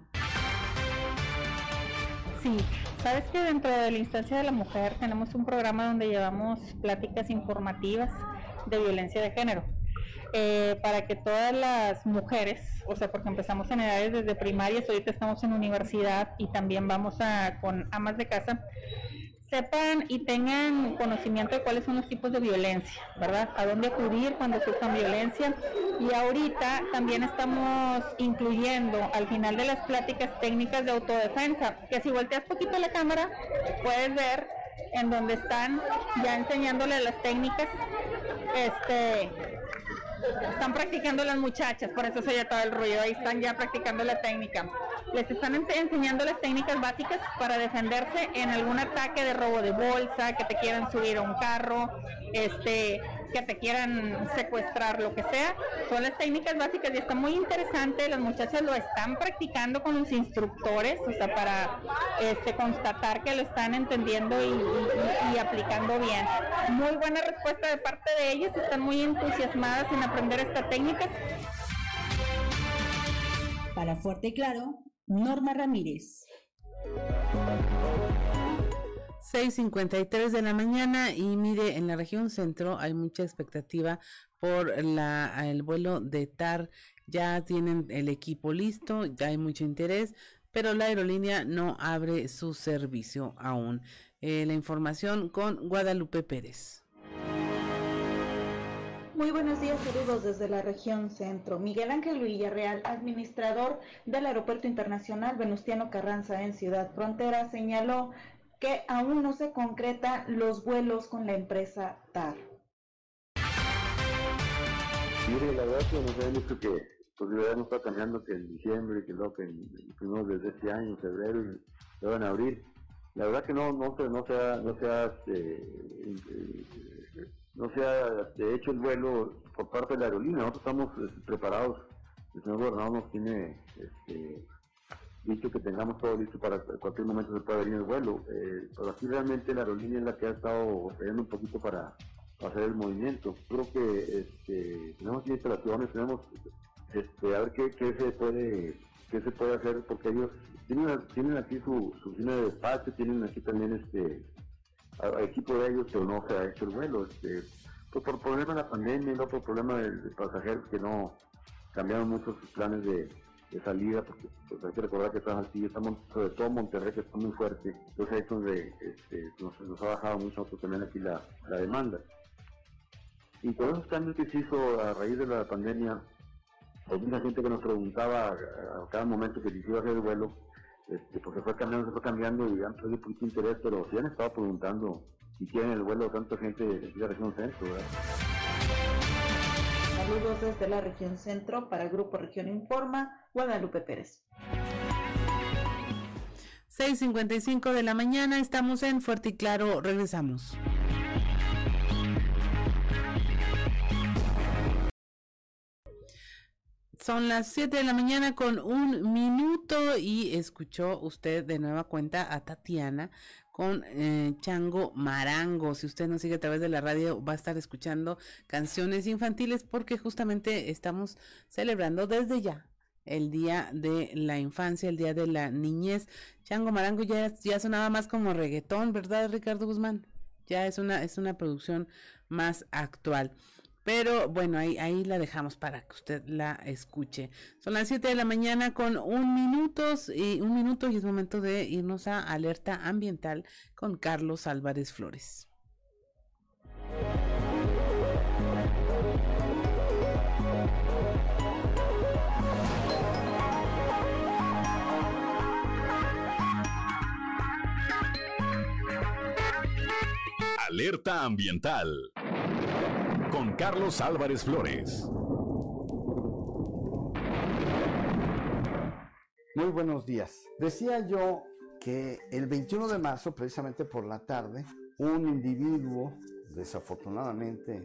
Sí, sabes que dentro de la instancia de la mujer tenemos un programa donde llevamos pláticas informativas de violencia de género. Eh, para que todas las mujeres, o sea, porque empezamos en edades desde primarias, ahorita estamos en universidad y también vamos a con amas de casa, sepan y tengan conocimiento de cuáles son los tipos de violencia, ¿verdad? A dónde acudir cuando sufran violencia. Y ahorita también estamos incluyendo al final de las pláticas técnicas de autodefensa, que si volteas poquito la cámara, puedes ver en donde están ya enseñándole las técnicas. Este, están practicando las muchachas, por eso se oye todo el ruido, ahí están ya practicando la técnica. Les están enseñando las técnicas básicas para defenderse en algún ataque de robo de bolsa, que te quieran subir a un carro, este, que te quieran secuestrar, lo que sea. Son las técnicas básicas y está muy interesante. Las muchachas lo están practicando con los instructores, o sea, para este, constatar que lo están entendiendo y, aplicando bien. Muy buena respuesta de parte de ellas, están muy entusiasmadas en aprender esta técnica. Para Fuerte y Claro, Norma Ramírez. 6.53 de la mañana y mire, en la región centro hay mucha expectativa por la, el vuelo de TAR. Ya tienen el equipo listo, ya hay mucho interés, pero la aerolínea no abre su servicio aún. Eh, la información con Guadalupe Pérez. Muy buenos días, saludos desde la región centro. Miguel Ángel Villarreal, administrador del Aeropuerto Internacional Venustiano Carranza en Ciudad Frontera, señaló que aún no se concreta los vuelos con la empresa TAR. Mire, la verdad que nos habían dicho que pues ya no está cambiando que en diciembre, que luego que en, primero desde este año, febrero, y se van a abrir. La verdad que no, no, no se ha, no se ha este, no se ha de hecho el vuelo por parte de la aerolínea. Nosotros estamos este, preparados. El señor gobernador nos tiene este, dicho que tengamos todo listo para cualquier momento se pueda venir el vuelo. Eh, pero aquí realmente la aerolínea es la que ha estado batallando un poquito para, hacer el movimiento. Creo que este, tenemos instalaciones, tenemos este, a ver qué, se puede qué se puede hacer porque ellos tienen, tienen aquí su, su de despacho, tienen aquí también este equipo de ellos, pero no se ha hecho el vuelo. Este, pues por problema de la pandemia y por problema de, pasajeros que no cambiaron mucho sus planes de, salida, porque pues, hay que recordar que estamos, sobre todo Monterrey que está muy fuerte, entonces ahí es donde nos, ha bajado mucho también aquí la, demanda. Y con esos cambios que se hizo a raíz de la pandemia, hay mucha gente que nos preguntaba a, cada momento que se iba a hacer el vuelo, este, se fue cambiando, se fue cambiando y han perdido poquito interés, pero sí han estado preguntando si quieren el vuelo tanta gente de la región centro. Saludos desde la región centro para el Grupo Región Informa, Guadalupe Pérez. 6.55 de la mañana, estamos en Fuerte y Claro, regresamos. Son las 7 de la mañana con un minuto y escuchó usted de nueva cuenta a Tatiana con eh, Chango Marango. Si usted nos sigue a través de la radio va a estar escuchando canciones infantiles porque justamente estamos celebrando desde ya el día de la infancia, el día de la niñez. Chango Marango ya, ya sonaba más como reggaetón, ¿verdad Ricardo Guzmán? Ya es una, es una producción más actual. Pero bueno, ahí, ahí la dejamos para que usted la escuche. Son las 7 de la mañana con un minuto y un minuto y es momento de irnos a alerta ambiental con Carlos Álvarez Flores. Alerta ambiental con Carlos Álvarez Flores. Muy buenos días. Decía yo que el 21 de marzo, precisamente por la tarde, un individuo, desafortunadamente,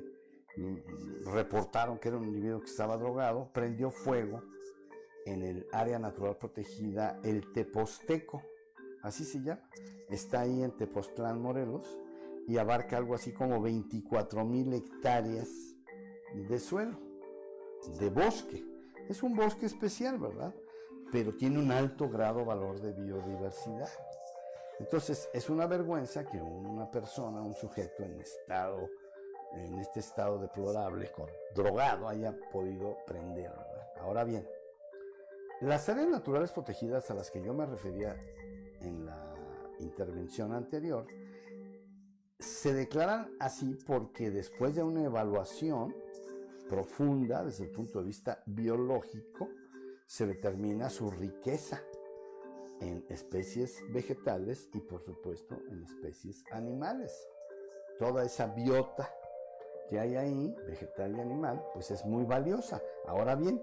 reportaron que era un individuo que estaba drogado, prendió fuego en el área natural protegida El Teposteco, así se llama, está ahí en Tepoztlán, Morelos, y abarca algo así como 24 mil hectáreas de suelo, de bosque. Es un bosque especial, ¿verdad? Pero tiene un alto grado valor de biodiversidad. Entonces, es una vergüenza que una persona, un sujeto en estado, en este estado deplorable, con, drogado, haya podido prender, ¿verdad? Ahora bien, las áreas naturales protegidas a las que yo me refería en la intervención anterior, se declaran así porque después de una evaluación profunda desde el punto de vista biológico, se determina su riqueza en especies vegetales y por supuesto en especies animales. Toda esa biota que hay ahí, vegetal y animal, pues es muy valiosa. Ahora bien,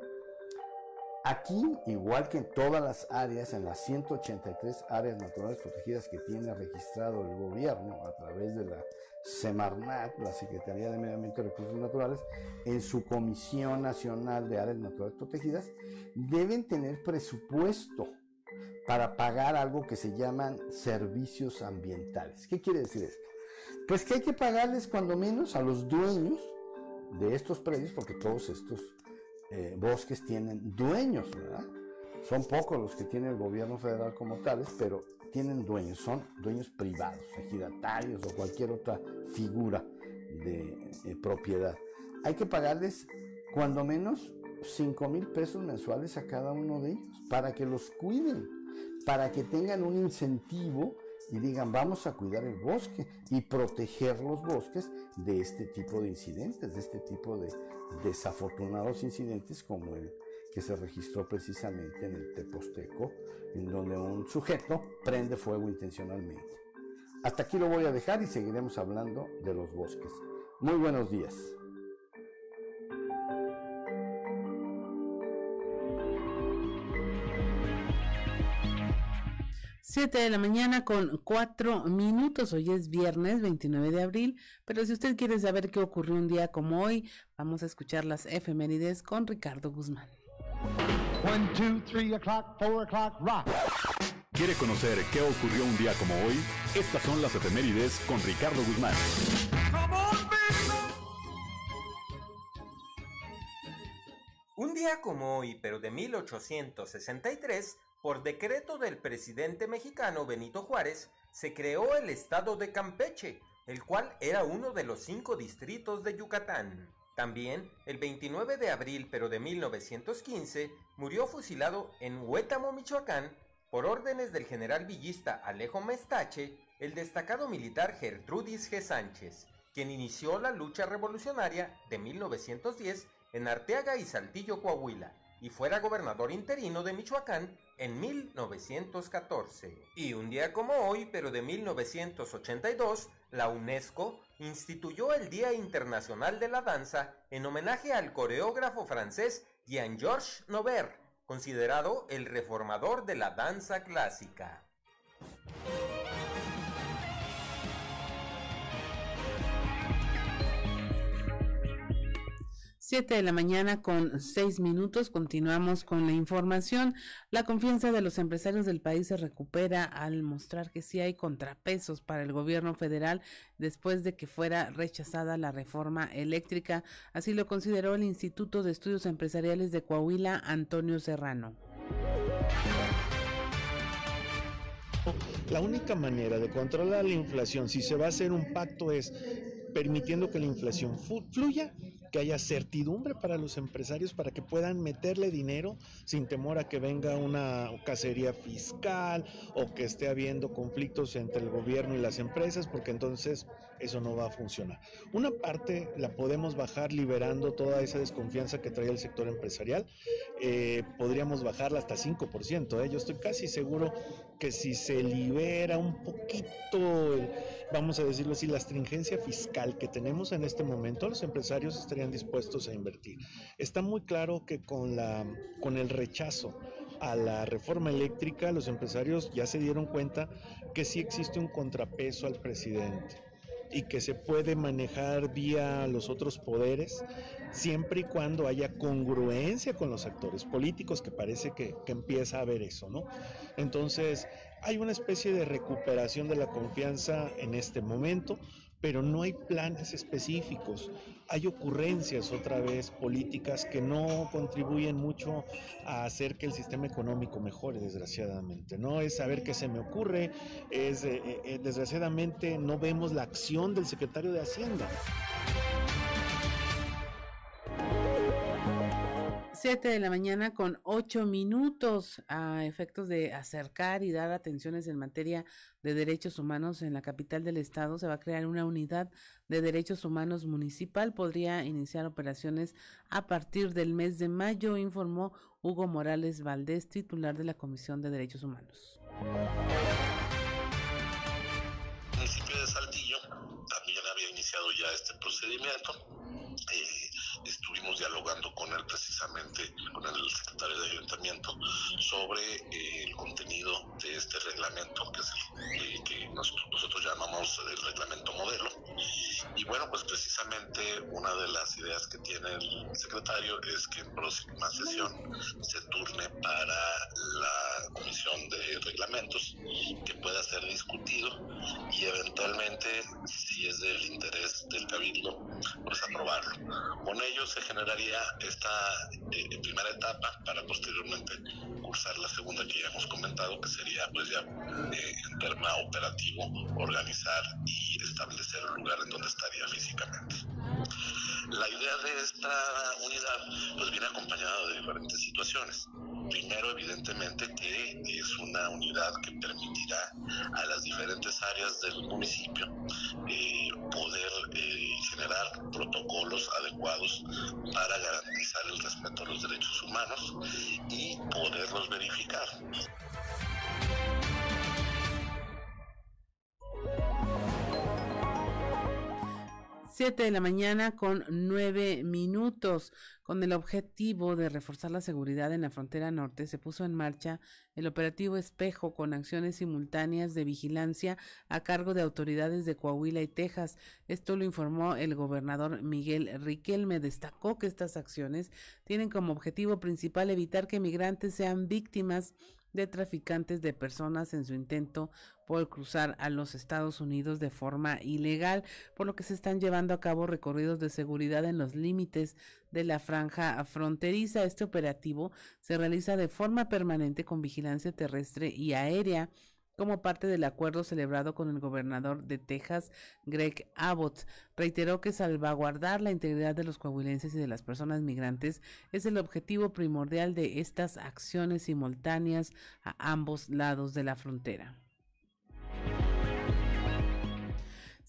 Aquí, igual que en todas las áreas, en las 183 áreas naturales protegidas que tiene registrado el gobierno a través de la Semarnat, la Secretaría de Medio Ambiente y Recursos Naturales, en su Comisión Nacional de Áreas Naturales Protegidas, deben tener presupuesto para pagar algo que se llaman servicios ambientales. ¿Qué quiere decir esto? Pues que hay que pagarles cuando menos a los dueños de estos predios, porque todos estos eh, bosques tienen dueños, ¿verdad? Son pocos los que tiene el gobierno federal como tales, pero tienen dueños, son dueños privados, ejidatarios o cualquier otra figura de eh, propiedad. Hay que pagarles cuando menos 5 mil pesos mensuales a cada uno de ellos para que los cuiden, para que tengan un incentivo y digan vamos a cuidar el bosque y proteger los bosques de este tipo de incidentes, de este tipo de, desafortunados incidentes como el que se registró precisamente en el Teposteco, en donde un sujeto prende fuego intencionalmente. Hasta aquí lo voy a dejar y seguiremos hablando de los bosques. Muy buenos días. 7 de la mañana con 4 minutos. Hoy es viernes 29 de abril, pero si usted quiere saber qué ocurrió un día como hoy, vamos a escuchar las efemérides con Ricardo Guzmán. ¿Quiere conocer qué ocurrió un día como hoy? Estas son las efemérides con Ricardo Guzmán. Un día como hoy, pero de 1863, por decreto del presidente mexicano Benito Juárez, se creó el estado de Campeche, el cual era uno de los cinco distritos de Yucatán. También, el 29 de abril pero de 1915, murió fusilado en Huétamo, Michoacán, por órdenes del general villista Alejo Mestache, el destacado militar Gertrudis G. Sánchez, quien inició la lucha revolucionaria de 1910 en Arteaga y Saltillo, Coahuila, y fuera gobernador interino de Michoacán en 1914. Y un día como hoy, pero de 1982, la UNESCO instituyó el Día Internacional de la Danza en homenaje al coreógrafo francés Jean-Georges Nover, considerado el reformador de la danza clásica. 7 de la mañana con 6 minutos. Continuamos con la información. La confianza de los empresarios del país se recupera al mostrar que sí hay contrapesos para el gobierno federal después de que fuera rechazada la reforma eléctrica. Así lo consideró el Instituto de Estudios Empresariales de Coahuila, Antonio Serrano. La única manera de controlar la inflación, si se va a hacer un pacto, es permitiendo que la inflación fluya que haya certidumbre para los empresarios para que puedan meterle dinero sin temor a que venga una cacería fiscal o que esté habiendo conflictos entre el gobierno y las empresas, porque entonces eso no va a funcionar. Una parte la podemos bajar liberando toda esa desconfianza que trae el sector empresarial. Eh, podríamos bajarla hasta 5%. ¿eh? Yo estoy casi seguro que si se libera un poquito, vamos a decirlo así, la astringencia fiscal que tenemos en este momento, los empresarios estarían dispuestos a invertir. Está muy claro que con, la, con el rechazo a la reforma eléctrica, los empresarios ya se dieron cuenta que sí existe un contrapeso al presidente y que se puede manejar vía los otros poderes siempre y cuando haya congruencia con los actores políticos, que parece que, que, empieza a haber eso, ¿no? Entonces, hay una especie de recuperación de la confianza en este momento, pero no hay planes específicos. Hay ocurrencias otra vez políticas que no contribuyen mucho a hacer que el sistema económico mejore, desgraciadamente. No es saber qué se me ocurre, es eh, eh, desgraciadamente no vemos la acción del secretario de Hacienda. 7 de la mañana con 8 minutos a efectos de acercar y dar atenciones en materia de derechos humanos en la capital del estado. Se va a crear una unidad de derechos humanos municipal. Podría iniciar operaciones a partir del mes de mayo, informó Hugo Morales Valdés, titular de la Comisión de Derechos Humanos. El municipio de Saltillo también había iniciado ya este procedimiento. Estuvimos dialogando con él precisamente, con el secretario de ayuntamiento, sobre eh, el contenido de este reglamento, que es el que nosotros, llamamos el reglamento modelo. Y bueno, pues precisamente una de las ideas que tiene el secretario es que en próxima sesión se turne para la comisión de reglamentos, que pueda ser discutido y eventualmente, si es del interés del cabildo, pues aprobarlo. Se generaría esta eh, primera etapa para posteriormente cursar la segunda que ya hemos comentado, que sería pues ya eh, en tema operativo organizar y establecer el lugar en donde estaría físicamente. La idea de esta unidad pues viene acompañada de diferentes situaciones. Primero, evidentemente, que es una unidad que permitirá a las diferentes áreas del municipio eh, poder eh, generar protocolos adecuados para garantizar el respeto a los derechos humanos y poderlos verificar. 7 de la mañana con 9 minutos. Con el objetivo de reforzar la seguridad en la frontera norte, se puso en marcha el operativo Espejo con acciones simultáneas de vigilancia a cargo de autoridades de Coahuila y Texas. Esto lo informó el gobernador Miguel Riquelme. Destacó que estas acciones tienen como objetivo principal evitar que migrantes sean víctimas de traficantes de personas en su intento por cruzar a los Estados Unidos de forma ilegal, por lo que se están llevando a cabo recorridos de seguridad en los límites de la franja fronteriza. Este operativo se realiza de forma permanente con vigilancia terrestre y aérea como parte del acuerdo celebrado con el gobernador de Texas, Greg Abbott. Reiteró que salvaguardar la integridad de los coahuilenses y de las personas migrantes es el objetivo primordial de estas acciones simultáneas a ambos lados de la frontera.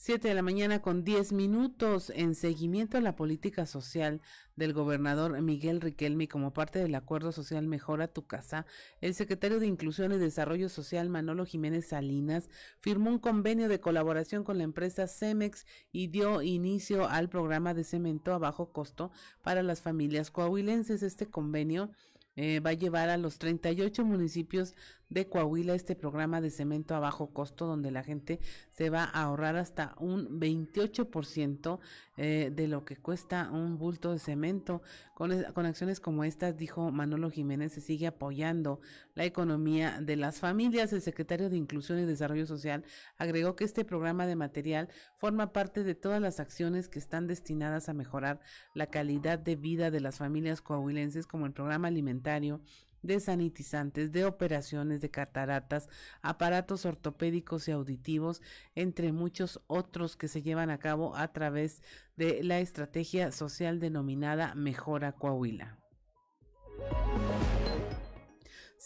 7 de la mañana con 10 minutos en seguimiento a la política social del gobernador Miguel Riquelme como parte del acuerdo social Mejora tu casa, el secretario de Inclusión y Desarrollo Social Manolo Jiménez Salinas firmó un convenio de colaboración con la empresa Cemex y dio inicio al programa de cemento a bajo costo para las familias coahuilenses. Este convenio eh, va a llevar a los 38 municipios de Coahuila este programa de cemento a bajo costo donde la gente se va a ahorrar hasta un 28% eh, de lo que cuesta un bulto de cemento. Con, con acciones como estas, dijo Manolo Jiménez, se sigue apoyando la economía de las familias. El secretario de Inclusión y Desarrollo Social agregó que este programa de material forma parte de todas las acciones que están destinadas a mejorar la calidad de vida de las familias coahuilenses como el programa alimentario de sanitizantes, de operaciones de cataratas, aparatos ortopédicos y auditivos, entre muchos otros que se llevan a cabo a través de la estrategia social denominada Mejora Coahuila.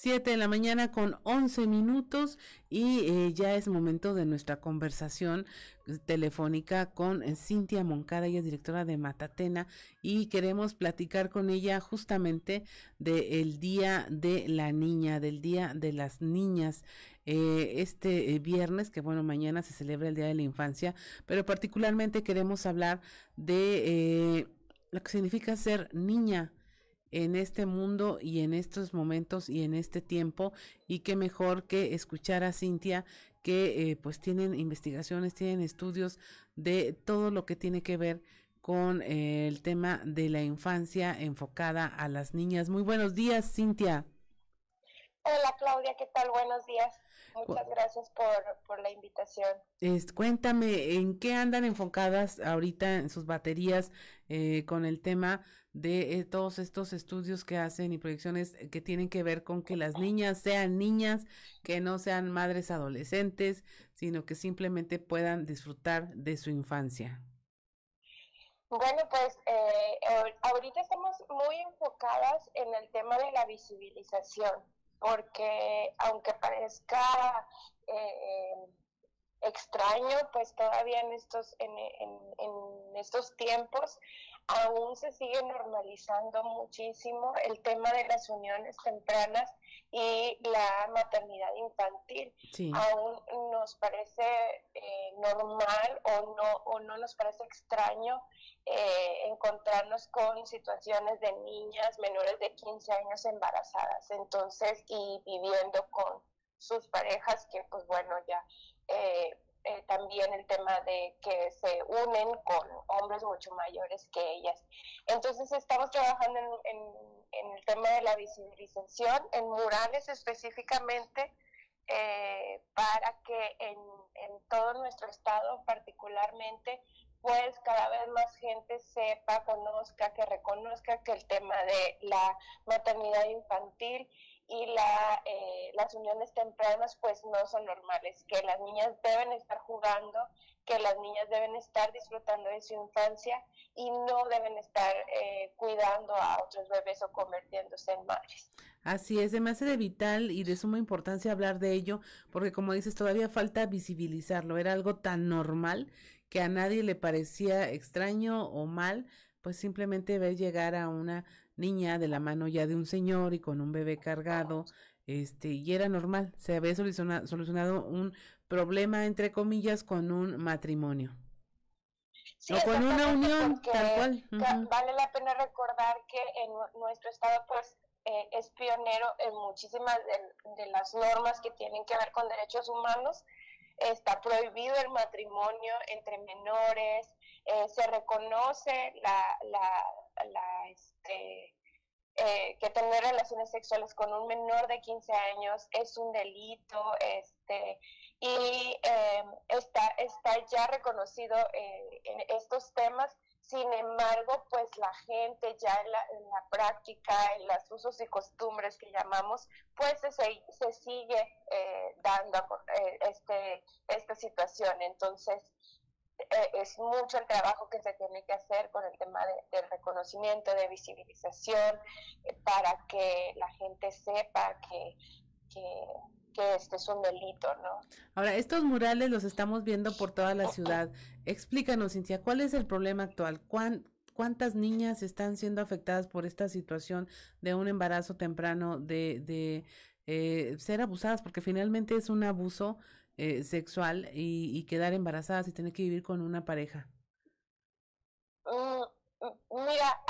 7 de la mañana con 11 minutos y eh, ya es momento de nuestra conversación telefónica con eh, Cintia Moncada, ella es directora de Matatena y queremos platicar con ella justamente del Día de la Niña, del Día de las Niñas. Eh, este viernes, que bueno, mañana se celebra el Día de la Infancia, pero particularmente queremos hablar de lo que significa ser niña en este mundo y en estos momentos y en este tiempo y qué mejor que escuchar a Cintia que eh, pues tienen investigaciones, tienen estudios de todo lo que tiene que ver con eh, el tema de la infancia enfocada a las niñas. Muy buenos días, Cintia. Hola Claudia, ¿qué tal? Buenos días. Muchas gracias por, por la invitación. cuéntame, ¿en qué andan enfocadas ahorita en sus baterías eh, con el tema de eh, todos estos estudios que hacen y proyecciones que tienen que ver con que las niñas sean niñas, que no sean madres adolescentes, sino que simplemente puedan disfrutar de su infancia? Bueno, pues eh, ahorita estamos muy enfocadas en el tema de la visibilización, porque aunque parezca eh, extraño, pues todavía en estos, en, en estos tiempos aún se sigue normalizando muchísimo el tema de las uniones tempranas y la maternidad infantil. Aún nos parece eh, normal o no, o no nos parece extraño eh, encontrarnos con situaciones de niñas menores de 15 años embarazadas, entonces, y viviendo con sus parejas que, pues bueno, ya... Eh, eh, también el tema de que se unen con hombres mucho mayores que ellas. Entonces estamos trabajando en, el tema de la visibilización, en murales específicamente, eh, para que en, en todo nuestro estado particularmente pues cada vez más gente sepa, conozca, que reconozca que el tema de la maternidad infantil y la, eh, las uniones tempranas pues no son normales, que las niñas deben estar jugando, que las niñas deben estar disfrutando de su infancia y no deben estar eh, cuidando a otros bebés o convirtiéndose en madres. Así es, hace de vital y de suma importancia hablar de ello, porque como dices, todavía falta visibilizarlo, era algo tan normal que a nadie le parecía extraño o mal, pues simplemente ver llegar a una niña de la mano ya de un señor y con un bebé cargado, este, y era normal, se había solucionado, un problema, entre comillas, con un matrimonio. o con una unión, tal cual. Vale la pena recordar que en nuestro estado, pues, eh, es pionero en muchísimas de, las normas que tienen que ver con derechos humanos. Está prohibido el matrimonio entre menores, eh, se reconoce la, la, la este, eh, que tener relaciones sexuales con un menor de 15 años es un delito, este, y eh, está, está ya reconocido en estos temas. Sin embargo, pues la gente ya en la, en la práctica, en los usos y costumbres que llamamos, pues se, se sigue dando este, esta situación. Entonces, eh, es mucho el trabajo que se tiene que hacer con el tema de, reconocimiento, de visibilización, eh, para que la gente sepa que, que, este es un delito, ¿no? Ahora, estos murales los estamos viendo por toda la ciudad. Explícanos, Cintia, ¿cuál es el problema actual? ¿Cuántas niñas están siendo afectadas por esta situación de un embarazo temprano, de, de eh, ser abusadas? Porque finalmente es un abuso eh, sexual y, quedar embarazadas y tener que vivir con una pareja? Mm, mm, mira,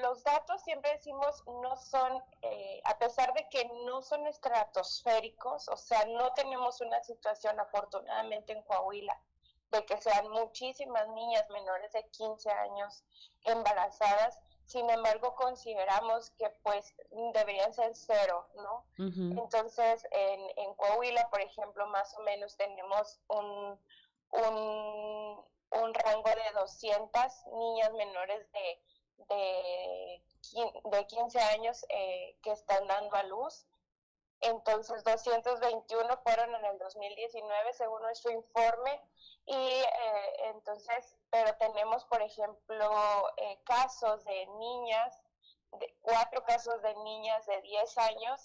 los datos siempre decimos no son, eh, a pesar de que no son estratosféricos, o sea, no tenemos una situación afortunadamente en Coahuila de que sean muchísimas niñas menores de 15 años embarazadas, sin embargo consideramos que pues deberían ser cero, ¿no? Entonces, en, en, Coahuila, por ejemplo, más o menos tenemos un, un, rango de 200 niñas menores de, de, de 15 años eh, que están dando a luz. Entonces, 221 fueron en el 2019, según nuestro informe. Y eh, entonces, pero tenemos, por ejemplo, eh, casos de niñas, de, cuatro casos de niñas de 10 años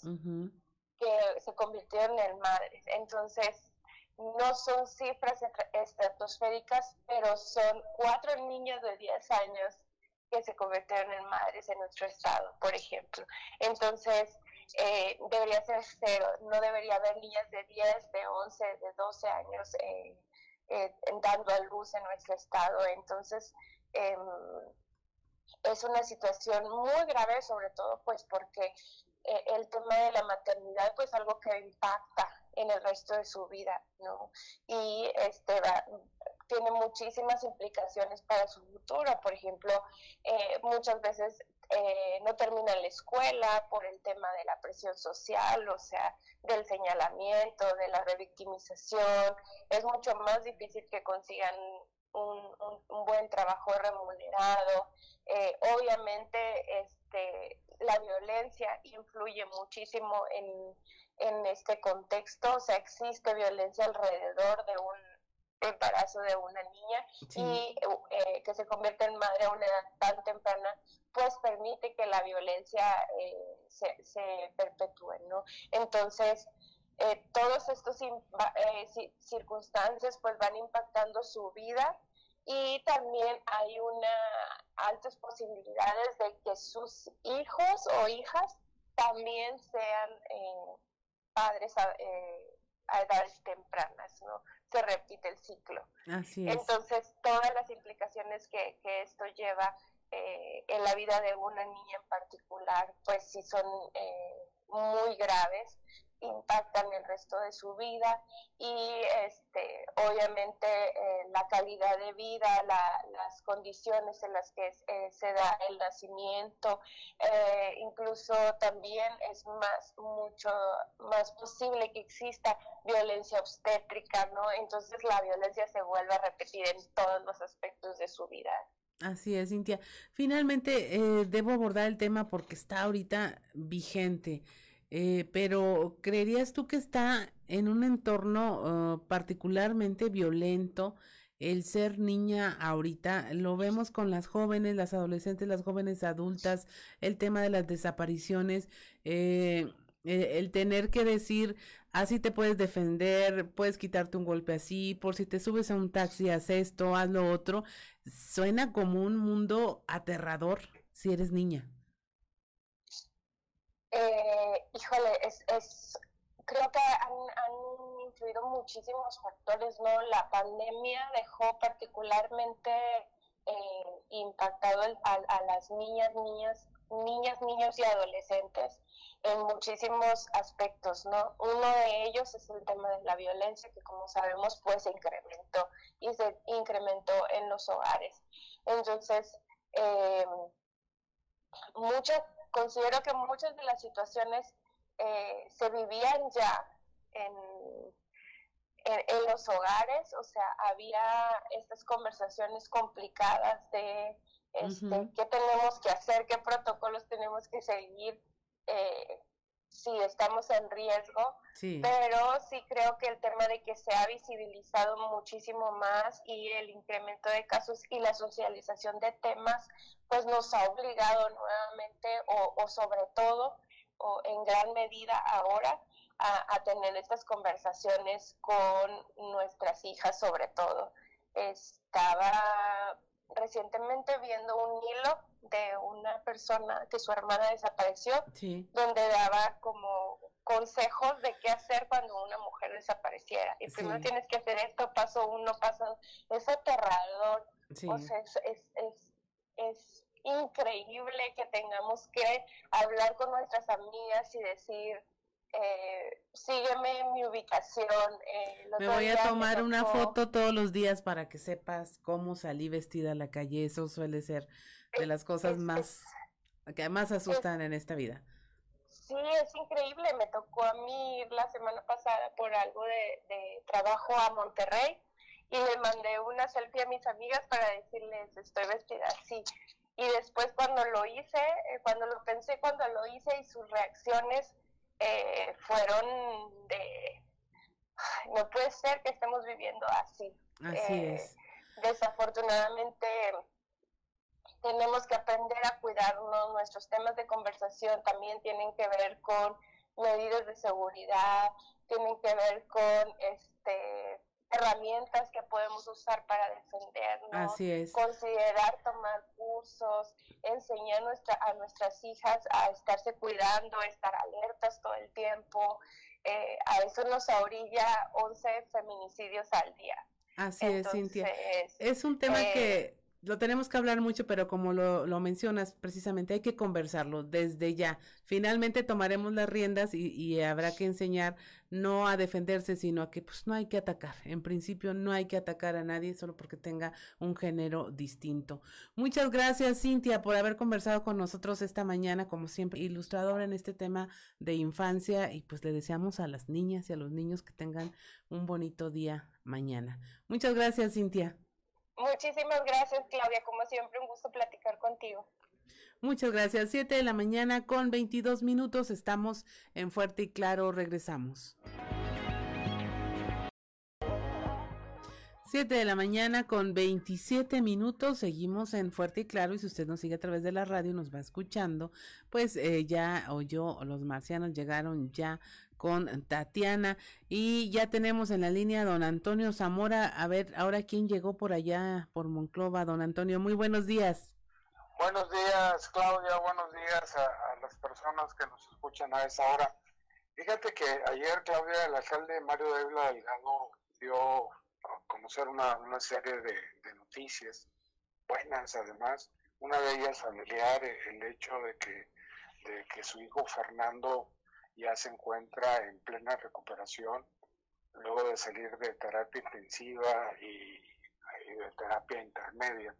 que se convirtieron en madres. Entonces, no son cifras estratosféricas, pero son cuatro niñas de 10 años que se convirtieron en madres en nuestro estado, por ejemplo. Entonces, eh, debería ser cero, no debería haber niñas de 10, de 11, de 12 años eh, eh, dando a luz en nuestro estado. Entonces, em, es una situación muy grave, sobre todo pues porque el tema de la maternidad pues algo que impacta en el resto de su vida, ¿no? Y este va, tiene muchísimas implicaciones para su futuro. Por ejemplo, eh, muchas veces eh, no termina la escuela por el tema de la presión social, o sea, del señalamiento, de la revictimización. Es mucho más difícil que consigan un, buen trabajo remunerado. Eh, obviamente, este, la violencia influye muchísimo en, en este contexto, o sea, existe violencia alrededor de un embarazo de una niña y eh, que se convierte en madre a una edad tan temprana, pues permite que la violencia eh, se, se, perpetúe, ¿no? Entonces, eh, todos estos eh, circunstancias pues van impactando su vida y también hay una altas posibilidades de que sus hijos o hijas también sean padres a, a edades tempranas, ¿no? se repite el ciclo. Así es. Entonces, todas las implicaciones que, que esto lleva eh, en la vida de una niña en particular, pues sí son eh, muy graves impactan el resto de su vida y este obviamente eh, la calidad de vida las condiciones en las que eh, se da el nacimiento eh, incluso también es más mucho más posible que exista violencia obstétrica no entonces la violencia se vuelve a repetir en todos los aspectos de su vida Así es, Cintia. Finalmente, debo abordar el tema porque está ahorita vigente. Eh, pero ¿creerías tú que está en un entorno ah, particularmente violento el ser niña ahorita? Lo vemos con las jóvenes, las adolescentes, las jóvenes adultas, el tema de las desapariciones, eh, eh, el tener que decir, así te puedes defender, puedes quitarte un golpe así, por si te subes a un taxi, haz esto, haz lo otro, suena como un mundo aterrador si eres niña. Eh, híjole, es, es, creo que han, han, influido muchísimos factores, ¿no? La pandemia dejó particularmente eh, impactado a, a, las niñas, niñas, niñas, niños y adolescentes en muchísimos aspectos, ¿no? Uno de ellos es el tema de la violencia, que como sabemos, pues se incrementó y se incrementó en los hogares. Entonces, eh, muchas considero que muchas de las situaciones eh, se vivían ya en, en, los hogares, o sea, había estas conversaciones complicadas de este, qué tenemos que hacer, qué protocolos tenemos que seguir, eh, si estamos en riesgo, pero sí creo que el tema de que se ha visibilizado muchísimo más y el incremento de casos y la socialización de temas, pues nos ha obligado nuevamente o, sobre todo o en gran medida ahora a, tener estas conversaciones con nuestras hijas sobre todo. Estaba recientemente viendo un hilo de una persona que su hermana desapareció, donde daba como consejos de qué hacer cuando una mujer desapareciera. Y primero tienes que hacer esto, paso uno, paso... Es aterrador. O sea, es, es, es, es increíble que tengamos que hablar con nuestras amigas y decir, eh, sígueme en mi ubicación. Eh, me voy a tomar una foto todos los días para que sepas cómo salí vestida a la calle. Eso suele ser de las cosas más que más asustan en esta vida. Sí, es increíble. Me tocó a mí ir la semana pasada por algo de, de trabajo a Monterrey y le mandé una selfie a mis amigas para decirles estoy vestida así. y después cuando lo hice, eh, cuando lo pensé, cuando lo hice y sus reacciones eh, fueron de, no puede ser que estemos viviendo así. Así Eh, es. Desafortunadamente tenemos que aprender a cuidarnos, nuestros temas de conversación también tienen que ver con medidas de seguridad, tienen que ver con este herramientas que podemos usar para defendernos, Así es. considerar tomar cursos, enseñar nuestra, a nuestras hijas a estarse cuidando, a estar alertas todo el tiempo. Eh, a eso nos orilla 11 feminicidios al día. Así es, Cintia. Es un tema eh, que lo tenemos que hablar mucho, pero como lo, lo mencionas precisamente, hay que conversarlo desde ya. Finalmente tomaremos las riendas y, y habrá que enseñar no a defenderse, sino a que pues no hay que atacar. En principio no hay que atacar a nadie solo porque tenga un género distinto. Muchas gracias, Cintia, por haber conversado con nosotros esta mañana, como siempre, ilustradora en este tema de infancia y pues le deseamos a las niñas y a los niños que tengan un bonito día mañana. Muchas gracias, Cintia. Muchísimas gracias, Claudia. Como siempre, un gusto platicar contigo. Muchas gracias. 7 de la mañana con 22 minutos. Estamos en Fuerte y Claro. Regresamos. 7 de la mañana con 27 minutos. Seguimos en Fuerte y Claro. Y si usted nos sigue a través de la radio y nos va escuchando, pues eh, ya oyó, los marcianos llegaron ya con Tatiana. Y ya tenemos en la línea a don Antonio Zamora. A ver, ahora quién llegó por allá, por Monclova. Don Antonio, muy buenos días. Buenos días, Claudia. Buenos días a, las personas que nos escuchan a esa hora. Fíjate que ayer, Claudia, el alcalde Mario Dávila Delgado dio a conocer una, una serie de, de noticias buenas, además. Una de ellas familiar, el hecho de que, de que su hijo Fernando ya se encuentra en plena recuperación luego de salir de terapia intensiva y, de terapia intermedia.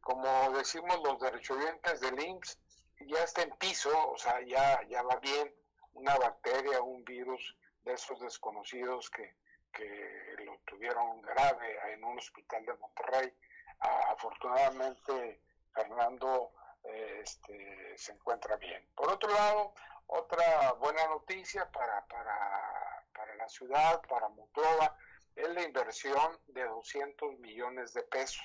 Como decimos los derechohabientes del IMSS, ya está en piso, o sea, ya, ya va bien una bacteria, un virus de esos desconocidos que, que lo tuvieron grave en un hospital de Monterrey. Afortunadamente, Fernando eh, este, se encuentra bien. Por otro lado, otra buena noticia para, para, para la ciudad, para Monclova, es la inversión de 200 millones de pesos.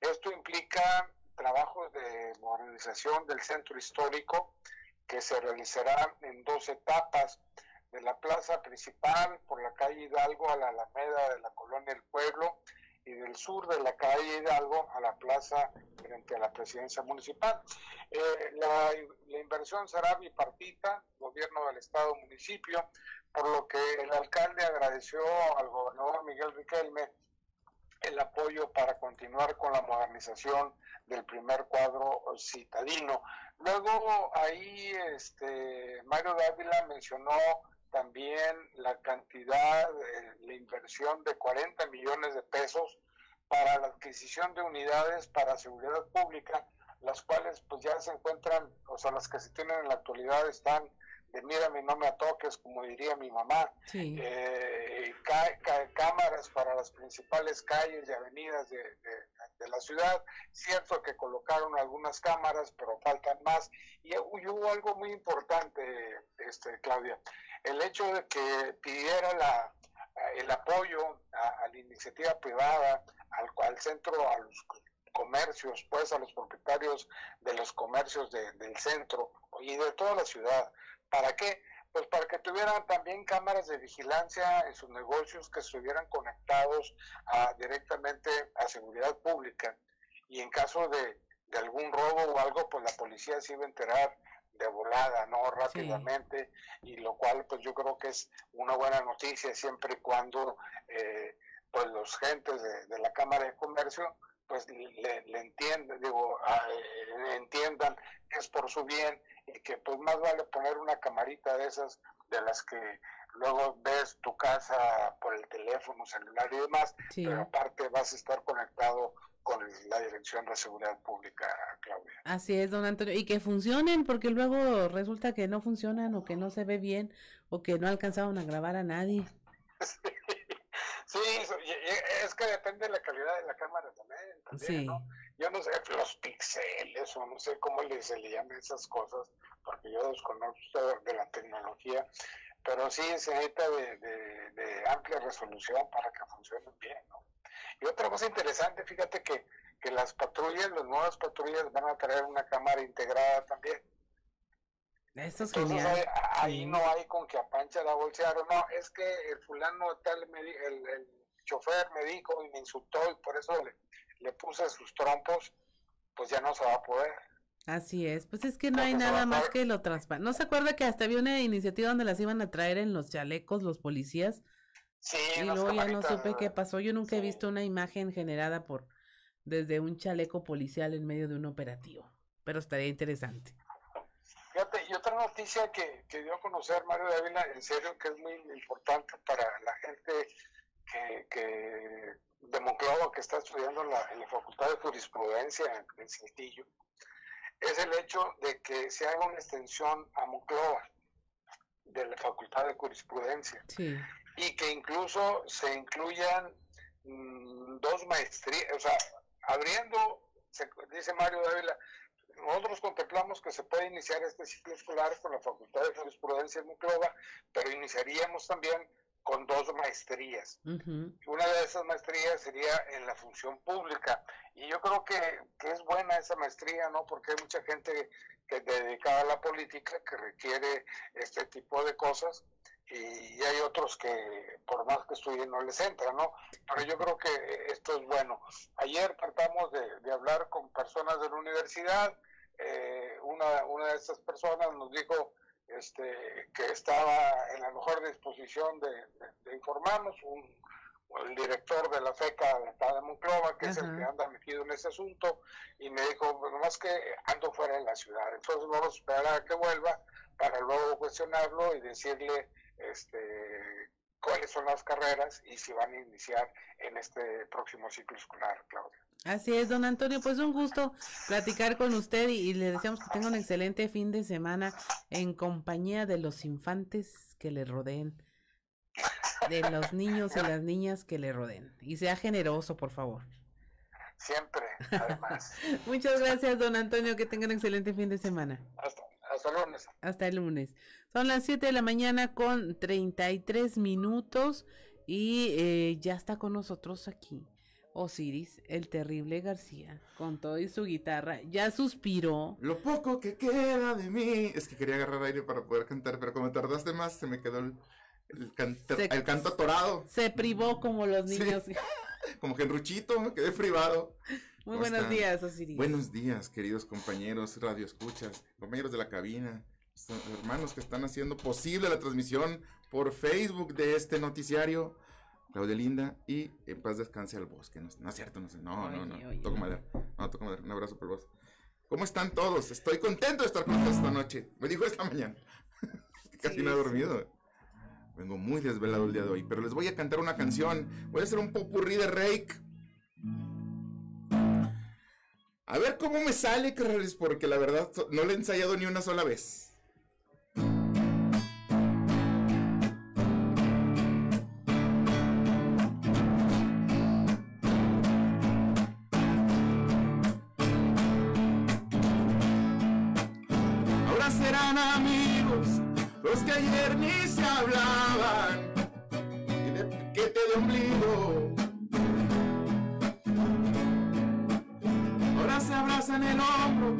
Esto implica trabajos de modernización del centro histórico que se realizará en dos etapas, de la plaza principal por la calle Hidalgo a la Alameda de la Colonia del Pueblo y del sur de la calle Hidalgo a la plaza frente a la presidencia municipal. Eh, la, la, inversión será bipartita, gobierno del estado municipio, por lo que el alcalde agradeció al gobernador Miguel Riquelme el apoyo para continuar con la modernización del primer cuadro citadino. Luego ahí este, Mario Dávila mencionó también la cantidad, eh, la inversión de 40 millones de pesos para la adquisición de unidades para seguridad pública, las cuales pues ya se encuentran, o sea, las que se tienen en la actualidad están de mírame, no me toques, como diría mi mamá, sí. eh, cámaras para las principales calles y avenidas de, de, de, la ciudad. Cierto que colocaron algunas cámaras, pero faltan más. Y, y hubo algo muy importante, este, Claudia, el hecho de que pidiera la, el apoyo a, la iniciativa privada, al, al centro, a los comercios, pues a los propietarios de los comercios de, del centro y de toda la ciudad. ¿Para qué? Pues para que tuvieran también cámaras de vigilancia en sus negocios que estuvieran conectados a, directamente a seguridad pública. Y en caso de, de, algún robo o algo, pues la policía se iba a enterar de volada, ¿no? Rápidamente. Sí. Y lo cual, pues yo creo que es una buena noticia siempre y cuando, eh, pues los gentes de, de la Cámara de Comercio pues le, le entiendan, digo, eh, entiendan que es por su bien y que pues más vale poner una camarita de esas de las que luego ves tu casa por el teléfono celular y demás, sí. pero aparte vas a estar conectado con la Dirección de Seguridad Pública, Claudia. Así es, don Antonio, y que funcionen, porque luego resulta que no funcionan o que no se ve bien o que no alcanzaron a grabar a nadie. Sí, es que depende de la calidad de la cámara también, también sí. ¿no? yo no sé, los pixeles o no sé cómo les se le llaman esas cosas, porque yo desconozco de la tecnología, pero sí se necesita de, de, amplia resolución para que funcionen bien, ¿no? Y otra cosa interesante, fíjate que, que las patrullas, las nuevas patrullas van a traer una cámara integrada también. Eso es genial. Ahí, no hay con que apancha la bolsear, no, es que el fulano tal, me, el, el chofer me dijo y me insultó y por eso le, le puse sus trompos, pues ya no se va a poder. Así es, pues es que no hay nada más que lo transparente. ¿No se acuerda que hasta había una iniciativa donde las iban a traer en los chalecos los policías? Sí, y luego ya no supe qué pasó. Yo nunca he visto una imagen generada por desde un chaleco policial en medio de un operativo, pero estaría interesante. Fíjate, y otra noticia que, que dio a conocer Mario Dávila, en serio que es muy importante para la gente que, que de Monclova que está estudiando en la, Facultad de Jurisprudencia en, Saltillo, es el hecho de que se haga una extensión a Monclova de la Facultad de Jurisprudencia y que incluso se incluyan mm, dos maestrías, o sea, abriendo, dice Mario Dávila, nosotros contemplamos que se puede iniciar este ciclo escolar con la Facultad de Jurisprudencia en Monclova, pero iniciaríamos también con dos maestrías. Una de esas maestrías sería en la función pública. Y yo creo que, es buena esa maestría, ¿no? Porque hay mucha gente que dedicada a la política que requiere este tipo de cosas y hay otros que por más que estudien no les entra, ¿no? Pero yo creo que esto es bueno. Ayer tratamos de, hablar con personas de la universidad, eh, una, una de estas personas nos dijo este, que estaba en la mejor disposición de, informarnos, un, el director de la FECA de Estado de Monclova, que es el que anda metido en ese asunto, y me dijo, pues nomás que ando fuera de la ciudad, entonces vamos a esperar a que vuelva para luego cuestionarlo y decirle este, cuáles son las carreras y si van a iniciar en este próximo ciclo escolar, Claudia. Así es, don Antonio, pues un gusto platicar con usted y, le deseamos que tenga un excelente fin de semana en compañía de los infantes que le rodeen, de los niños y las niñas que le rodeen. Y sea generoso, por favor. Siempre, además. Muchas gracias, don Antonio, que tenga un excelente fin de semana. Hasta, hasta el lunes. Hasta el lunes. Son las 7 de la mañana con 33 minutos y eh, ya está con nosotros aquí Osiris, el terrible García, con todo y su guitarra, ya suspiró. Lo poco que queda de mí. Es que quería agarrar aire para poder cantar, pero como tardaste más, se me quedó el, el, canto atorado. Se privó como los niños. como Genruchito, me quedé privado. Muy buenos días, Osiris. Buenos días, queridos compañeros, radio escuchas, compañeros de la cabina, hermanos que están haciendo posible la transmisión por Facebook de este noticiario. Claudia Linda y en paz descanse al bosque. No, no es cierto, no sé. No, no, no. Toco madera. No, toco madera. Un abrazo por vos. ¿Cómo están todos? Estoy contento de estar con ustedes esta noche. Me dijo esta mañana. Casi no he dormido. Vengo muy desvelado el día de hoy, pero les voy a cantar una canción. Voy a hacer un popurrí de Rake. A ver cómo me sale, porque la verdad no le he ensayado ni una sola vez. Ayer ni se hablaban, y de piquete de ombligo. Ahora se abrazan el hombro,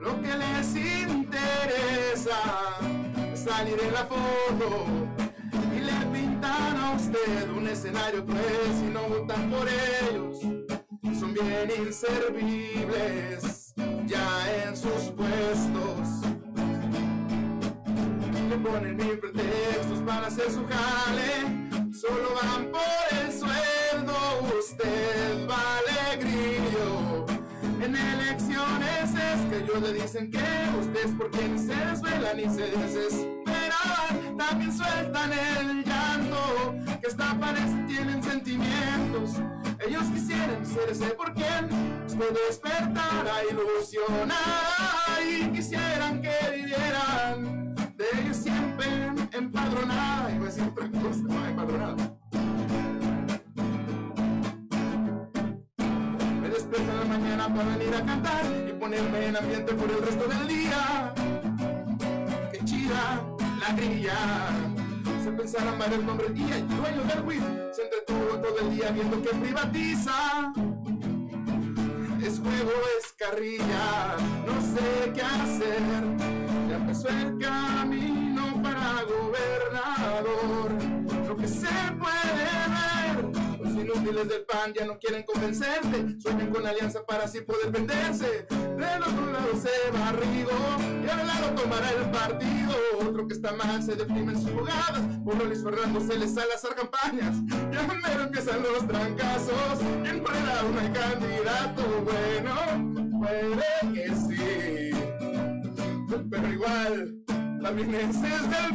lo que les interesa es salir en la foto y le pintan a usted un escenario cruel si no votan por ellos. Son bien inservibles ya en sus puestos le ponen mil pretextos para hacer su jale. Solo van por el sueldo, usted vale grillo. En elecciones es que ellos le dicen que usted es por quien se desvelan y se desesperan. También sueltan el llanto, que hasta parece tienen sentimientos. Ellos quisieran ser ese por quien usted despertara, ilusionar y quisieran que vivieran empadronada. Iba a decir otra cosa, empadronada. Me despierto en la mañana para venir a cantar y ponerme en ambiente por el resto del día. Qué chida la grilla. Se pensará mal el nombre y el dueño del WIF se entretuvo todo el día viendo que privatiza. Es juego, es carrilla, no sé qué hacer. Ya empezó el camino gobernador. Lo que se puede ver, los inútiles del PAN ya no quieren convencerte. Sueñan con alianza para así poder venderse. Del otro lado se va Rigo y al lado tomará el partido. Otro que está mal se deprime en sus jugadas. Por Luis Fernando se les sale hacer campañas. Ya mero empiezan los trancazos. ¿Quién fuera un candidato bueno? Puede que sí. Pero igual, también ese es del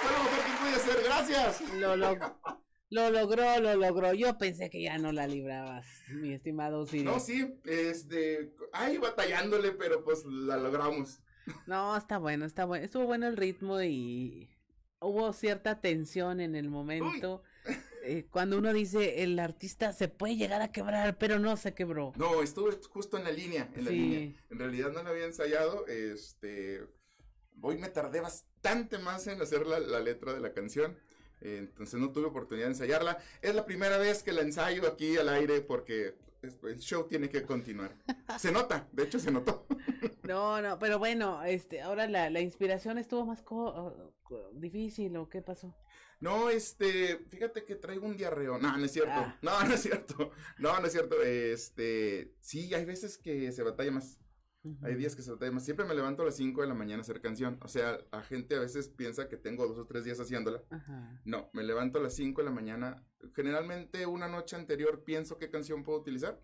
Fue lo mejor que pude hacer, gracias. Lo, log- lo logró, lo logró. Yo pensé que ya no la librabas, mi estimado Siri. No, sí, este, ahí batallándole, pero pues la logramos. No, está bueno, está bueno. Estuvo bueno el ritmo y hubo cierta tensión en el momento. Eh, cuando uno dice el artista se puede llegar a quebrar, pero no se quebró. No, estuve justo en la línea, en la línea. En realidad no la había ensayado, este, hoy me tardé bastante más en hacer la, la letra de la canción, eh, entonces no tuve oportunidad de ensayarla. Es la primera vez que la ensayo aquí al aire porque es- el show tiene que continuar. Se nota, de hecho se notó. No, no, pero bueno, este, ahora la, la inspiración estuvo más co- co- difícil, ¿o qué pasó? No, este, fíjate que traigo un diarreo. No, no es cierto. Ah. No, no es cierto. No, no es cierto. Este, sí, hay veces que se batalla más. Hay días que se batalla más. Siempre me levanto a las 5 de la mañana a hacer canción. O sea, la gente a veces piensa que tengo dos o tres días haciéndola. No, me levanto a las 5 de la mañana. Generalmente una noche anterior pienso qué canción puedo utilizar.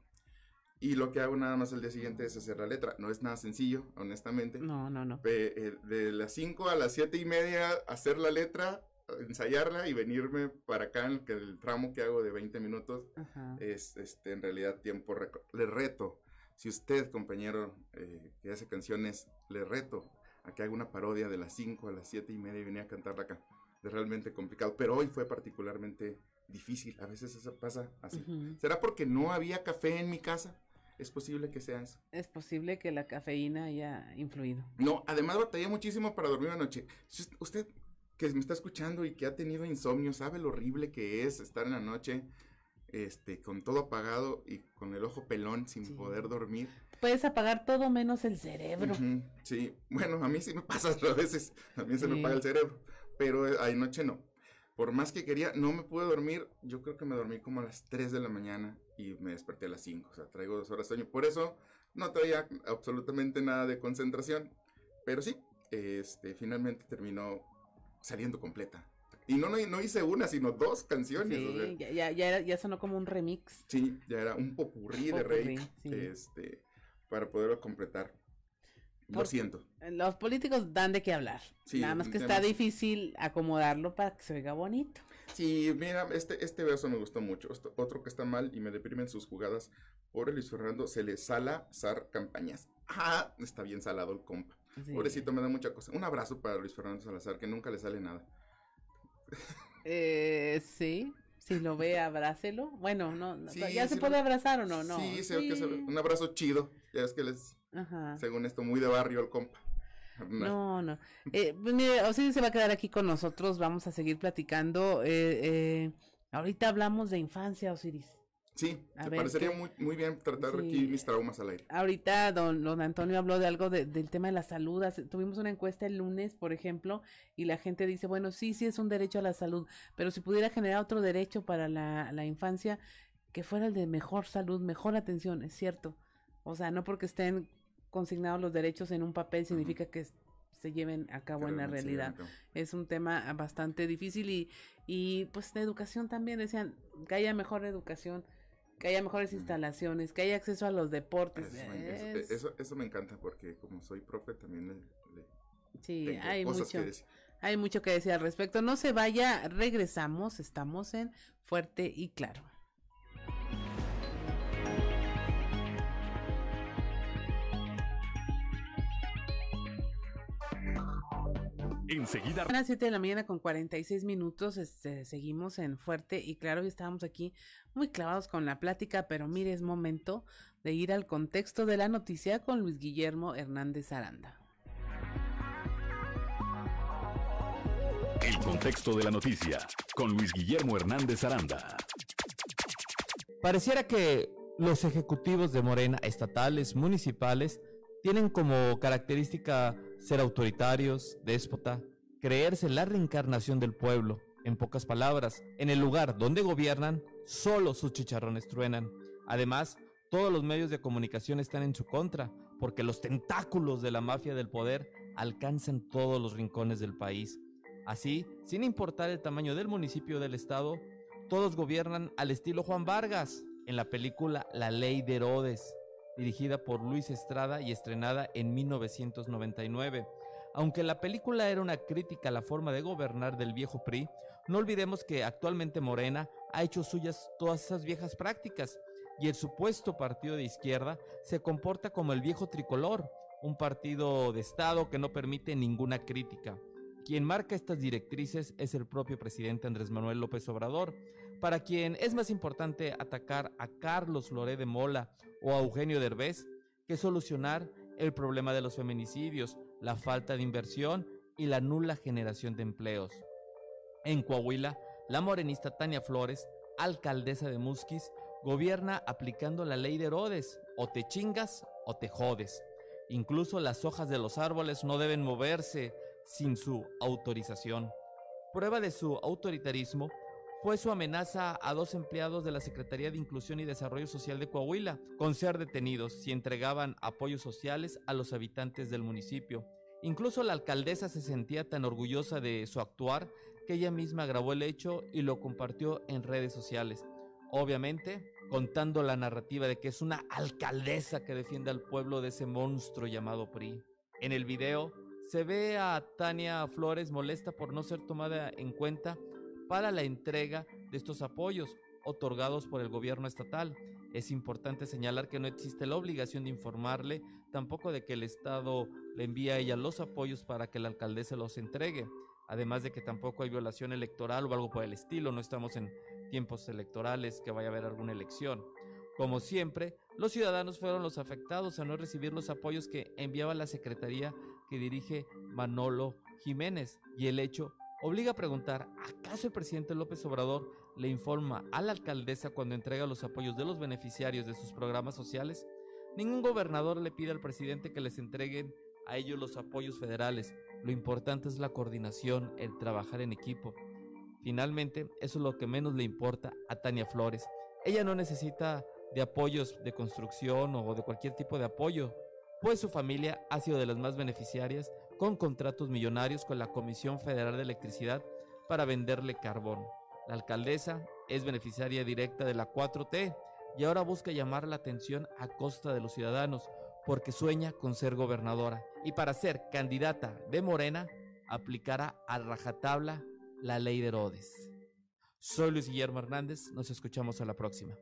Y lo que hago nada más el día siguiente es hacer la letra. No es nada sencillo, honestamente. No, no, no. Pe- eh, de las 5 a las siete y media hacer la letra, ensayarla y venirme para acá en el, tramo que hago de 20 minutos Ajá. es este, en realidad tiempo récord. Le reto, si usted, compañero, eh, que hace canciones, le reto a que haga una parodia de las 5 a las 7 y media y venía a cantarla acá. Es realmente complicado, pero hoy fue particularmente difícil. A veces eso pasa así. Ujú. ¿Será porque no había café en mi casa? Es posible que sea eso. Es posible que la cafeína haya influido. No, además batallé muchísimo para dormir anoche. Si us- usted que me está escuchando y que ha tenido insomnio, sabe lo horrible que es estar en la noche este, con todo apagado y con el ojo pelón sin poder dormir. Puedes apagar todo menos el cerebro. Ujú, Sí, bueno, a mí sí me pasa a veces, también se me Sí. apaga el cerebro, pero eh, anoche no. Por más que quería, no me pude dormir, yo creo que me dormí como a las 3 de la mañana y me desperté a las 5, o sea, traigo dos horas de sueño. Por eso no traía absolutamente nada de concentración, pero sí, este, finalmente terminó saliendo completa. Y no, no, no hice una, sino dos canciones. o sea, Sí, ya, ya, ya, era- ya sonó como un remix. Sí, ya era un popurrí de Popurrí, rey, sí. este, para poderlo completar. Lo Porque siento. Los políticos dan de qué hablar. Sí, Nada más que está difícil acomodarlo para que se vea bonito. Sí, mira, este, este verso me gustó mucho. Esto- otro que está mal y me deprimen sus jugadas. Pobre Luis Fernando, se le sala zar campañas. Ah, está bien salado el compa. Sí. Pobrecito, me da mucha cosa. Un abrazo para Luis Fernando Salazar, que nunca le sale nada. Eh, sí, si lo ve, abrácelo. Bueno, no, no, Sí, ¿ya se sí puede abrazar o no? No. Sí, que se- un abrazo chido. Ya es que les, Ajá. según esto, muy de barrio el compa. No, no. Eh, pues mire, Osiris se va a quedar aquí con nosotros. Vamos a seguir platicando. Eh, eh, ahorita hablamos de infancia, Osiris. Sí, A me ver, parecería muy, muy bien tratar Sí. aquí mis traumas al aire. Ahorita don, don Antonio habló de algo de- del tema de la salud. Hace- tuvimos una encuesta el lunes, por ejemplo, y la gente dice, bueno, sí, sí es un derecho a la salud, pero si pudiera generar otro derecho para la, la infancia, que fuera el de mejor salud, mejor atención, es cierto. O sea, no porque estén consignados los derechos en un papel significa que se lleven a cabo en la realidad. Es un tema bastante difícil y, y pues de educación también decían que haya mejor educación, que haya mejores instalaciones, que haya acceso a los deportes. Eso, Es- eso- eso- eso me encanta porque como soy profe también le, le- Sí, tengo hay cosas mucho, que decir. hay mucho que decir al respecto. No se vaya, regresamos, estamos en Fuerte y Claro. Enseguida. A las 7 de la mañana con 46 minutos este, seguimos en Fuerte y claro, estábamos aquí muy clavados con la plática, pero mire, es momento de ir al contexto de la noticia con Luis Guillermo Hernández Aranda. El contexto de la noticia con Luis Guillermo Hernández Aranda. Pareciera que los ejecutivos de Morena, estatales, municipales, tienen como característica ser autoritarios, déspota, creerse la reencarnación del pueblo. En pocas palabras, en el lugar donde gobiernan, solo sus chicharrones truenan. Además, todos los medios de comunicación están en su contra, porque los tentáculos de la mafia del poder alcanzan todos los rincones del país. Así, sin importar el tamaño del municipio o del estado, todos gobiernan al estilo Juan Vargas, en la película La Ley de Herodes dirigida por Luis Estrada y estrenada en 1999. Aunque la película era una crítica a la forma de gobernar del viejo PRI, no olvidemos que actualmente Morena ha hecho suyas todas esas viejas prácticas y el supuesto partido de izquierda se comporta como el viejo tricolor, un partido de Estado que no permite ninguna crítica. Quien marca estas directrices es el propio presidente Andrés Manuel López Obrador, para quien es más importante atacar a Carlos Loré de Mola o a Eugenio Derbez que solucionar el problema de los feminicidios, la falta de inversión y la nula generación de empleos. En Coahuila, la morenista Tania Flores, alcaldesa de Musquis, gobierna aplicando la ley de Herodes, o te chingas o te jodes. Incluso las hojas de los árboles no deben moverse sin su autorización. Prueba de su autoritarismo fue su amenaza a dos empleados de la Secretaría de Inclusión y Desarrollo Social de Coahuila con ser detenidos si entregaban apoyos sociales a los habitantes del municipio. Incluso la alcaldesa se sentía tan orgullosa de su actuar que ella misma grabó el hecho y lo compartió en redes sociales. Obviamente, contando la narrativa de que es una alcaldesa que defiende al pueblo de ese monstruo llamado PRI. En el video se ve a Tania Flores molesta por no ser tomada en cuenta para la entrega de estos apoyos otorgados por el gobierno estatal. Es importante señalar que no existe la obligación de informarle, tampoco de que el Estado le envíe a ella los apoyos para que la alcaldesa los entregue. Además de que tampoco hay violación electoral o algo por el estilo, no estamos en tiempos electorales que vaya a haber alguna elección. Como siempre, los ciudadanos fueron los afectados a no recibir los apoyos que enviaba la secretaría que dirige Manolo Jiménez y el hecho obliga a preguntar, ¿acaso el presidente López Obrador le informa a la alcaldesa cuando entrega los apoyos de los beneficiarios de sus programas sociales? Ningún gobernador le pide al presidente que les entreguen a ellos los apoyos federales. Lo importante es la coordinación, el trabajar en equipo. Finalmente, eso es lo que menos le importa a Tania Flores. Ella no necesita de apoyos de construcción o de cualquier tipo de apoyo, pues su familia ha sido de las más beneficiarias con contratos millonarios con la Comisión Federal de Electricidad para venderle carbón. La alcaldesa es beneficiaria directa de la 4T y ahora busca llamar la atención a costa de los ciudadanos porque sueña con ser gobernadora y para ser candidata de Morena aplicará a rajatabla la ley de Herodes. Soy Luis Guillermo Hernández, nos escuchamos a la próxima.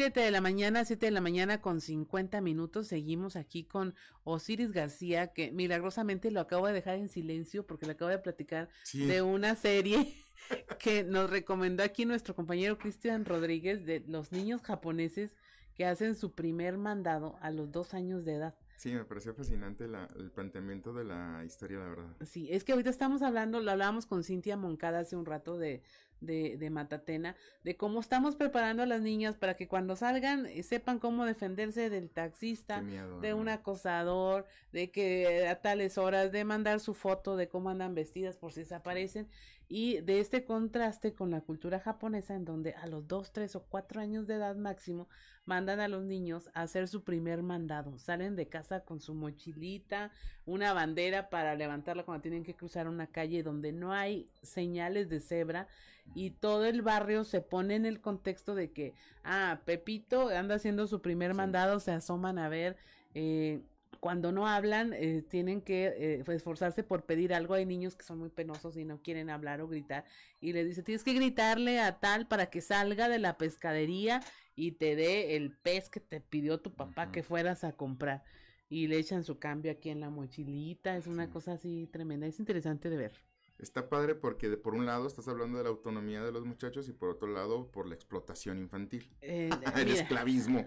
7 de la mañana, 7 de la mañana con 50 minutos. Seguimos aquí con Osiris García, que milagrosamente lo acabo de dejar en silencio porque le acabo de platicar de una serie que nos recomendó aquí nuestro compañero Cristian Rodríguez de los niños japoneses que hacen su primer mandado a los dos años de edad. Sí, me pareció fascinante el planteamiento de la historia, la verdad. Sí, es que ahorita estamos hablando, lo hablábamos con Cintia Moncada hace un rato de, de, de Matatena, de cómo estamos preparando a las niñas para que cuando salgan eh, sepan cómo defenderse del taxista, de un acosador, de que a tales horas, de mandar su foto de cómo andan vestidas por si desaparecen y de este contraste con la cultura japonesa en donde a los dos, tres o cuatro años de edad máximo mandan a los niños a hacer su primer mandado. Salen de casa con su mochilita, una bandera para levantarla cuando tienen que cruzar una calle donde no hay señales de cebra y todo el barrio se pone en el contexto de que, ah, Pepito anda haciendo su primer mandado, se asoman a ver. Eh, cuando no hablan, eh, tienen que eh, esforzarse por pedir algo. Hay niños que son muy penosos y no quieren hablar o gritar. Y le dice, tienes que gritarle a tal para que salga de la pescadería y te dé el pez que te pidió tu papá que fueras a comprar. Y le echan su cambio aquí en la mochilita. Es una cosa así tremenda. Es interesante de ver. Está padre porque de, por un lado estás hablando de la autonomía de los muchachos y por otro lado por la explotación infantil. Eh, el mira. esclavismo.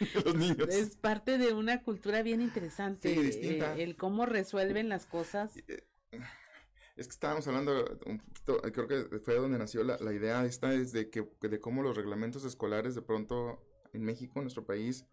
De los niños. Es parte de una cultura bien interesante. Sí, distinta. eh, el cómo resuelven las cosas. Es que estábamos hablando, un poquito, creo que fue donde nació la, la idea esta, es de, que, de cómo los reglamentos escolares de pronto en México, en nuestro país,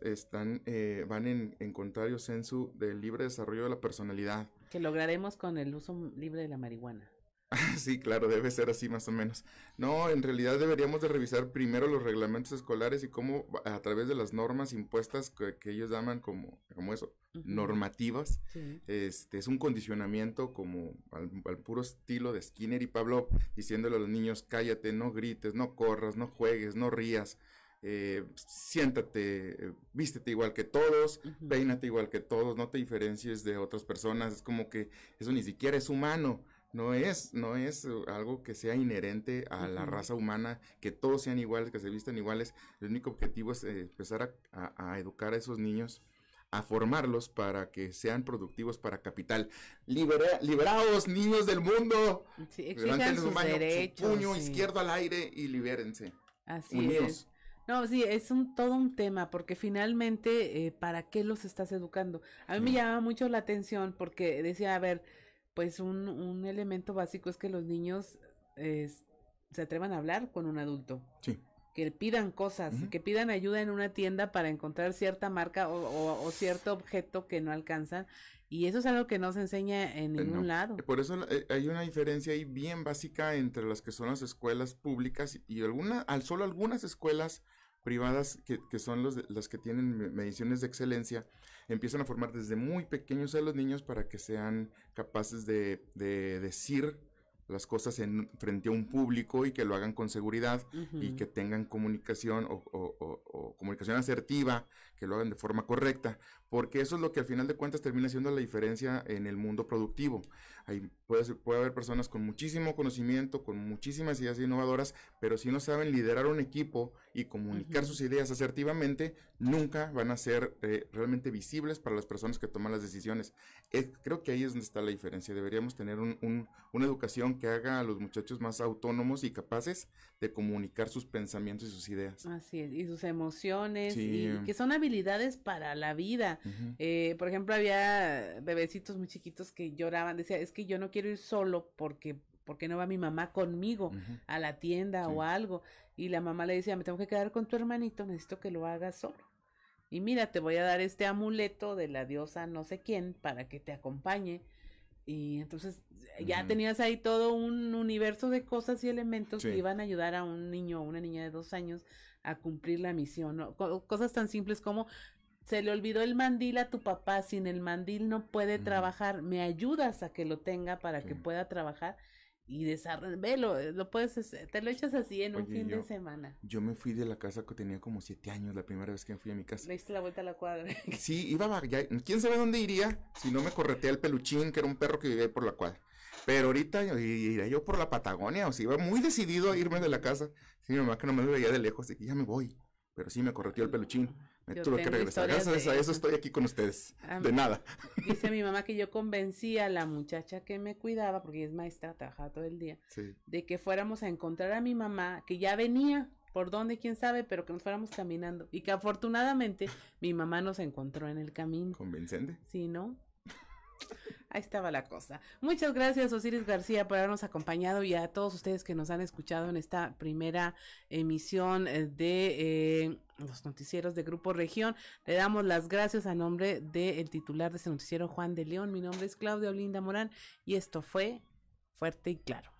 están, eh, van en, en contrario sensu del libre desarrollo de la personalidad. que lograremos con el uso libre de la marihuana. Sí, claro, debe ser así más o menos. No, en realidad deberíamos de revisar primero los reglamentos escolares y cómo a través de las normas impuestas que, que ellos llaman como, como eso, normativas, Sí. este es un condicionamiento como al, al puro estilo de Skinner y Pavlov, diciéndole a los niños, cállate, no grites, no corras, no juegues, no rías, eh, siéntate, eh, vístete igual que todos, peínate igual que todos, no te diferencies de otras personas, es como que eso ni siquiera es humano. No es, no es uh, algo que sea inherente a la raza humana, que todos sean iguales, que se vistan iguales. El único objetivo es eh, empezar a, a- a educar a esos niños, a formarlos para que sean productivos para capital. Libera, liberaos, niños del mundo. Sí, Levanten su sus su derechos. puño sí. izquierdo al aire y libérense. Así Unidos. es. No, sí, es un todo un tema, porque finalmente, eh, ¿para qué los estás educando? A mí me llama mucho la atención porque decía, a ver, pues un, un elemento básico es que los niños eh, se atrevan a hablar con un adulto. Sí. Que pidan cosas, que pidan ayuda en una tienda para encontrar cierta marca o, o- o cierto objeto que no alcanzan. Y eso es algo que no se enseña en Eh, ningún no. lado. Por eso eh, hay una diferencia ahí bien básica entre las que son las escuelas públicas y alguna, al solo algunas escuelas privadas que, que son los de- las que tienen me- mediciones de excelencia, empiezan a formar desde muy pequeños a los niños para que sean capaces de, de decir las cosas en, frente a un público y que lo hagan con seguridad y que tengan comunicación o, o- o- o comunicación asertiva, que lo hagan de forma correcta, porque eso es lo que al final de cuentas termina siendo la diferencia en el mundo productivo. Ahí puede, ser- puede haber personas con muchísimo conocimiento, con muchísimas ideas innovadoras, pero si no saben liderar un equipo y comunicar sus ideas asertivamente, nunca van a ser eh, realmente visibles para las personas que toman las decisiones. Eh, creo que ahí es donde está la diferencia. Deberíamos tener un- un- una educación que haga a los muchachos más autónomos y capaces de comunicar sus pensamientos y sus ideas. Así es, y sus emociones, Sí. y que son habilidades para la vida. Eh, por ejemplo, había bebecitos muy chiquitos que lloraban, decía, es que yo no quiero ir solo porque, porque no va mi mamá conmigo a la tienda o algo. Y la mamá le decía, me tengo que quedar con tu hermanito, necesito que lo hagas solo. Y mira, te voy a dar este amuleto de la diosa no sé quién para que te acompañe. Y entonces ya tenías ahí todo un universo de cosas y elementos que iban a ayudar a un niño o una niña de dos años a cumplir la misión. Cosas tan simples como se le olvidó el mandil a tu papá, sin el mandil no puede trabajar, me ayudas a que lo tenga para que pueda trabajar y desarrollar, velo, eh, lo puedes, hacer, te lo echas así en un Oye, fin de yo- semana. Yo me fui de la casa que tenía como siete años la primera vez que fui a mi casa. Le diste la vuelta a la cuadra. Sí, iba a ya, quién sabe dónde iría si no me corretea el peluchín, que era un perro que vivía por la cuadra. Pero ahorita iría yo por la Patagonia, o sea, iba muy decidido a irme de la casa. Sí, mi mamá que no me veía de lejos, que ya me voy. Pero sí me correteó el peluchín. Me Yo tuve que regresar. Gracias de a eso eso. estoy aquí con ustedes. Ah, De nada. Dice mi mamá que yo convencí a la muchacha que me cuidaba, porque ella es maestra, trabajaba todo el día, Sí. de que fuéramos a encontrar a mi mamá, que ya venía, por dónde, quién sabe, pero que nos fuéramos caminando. Y que afortunadamente mi mamá nos encontró en el camino. Convincente. Sí, ¿no? Ahí estaba la cosa. Muchas gracias, Osiris García, por habernos acompañado y a todos ustedes que nos han escuchado en esta primera emisión eh, de eh, los noticieros de Grupo Región. Le damos las gracias a nombre del titular de este noticiero, Juan de León. Mi nombre es Claudia Olinda Morán y esto fue Fuerte y Claro.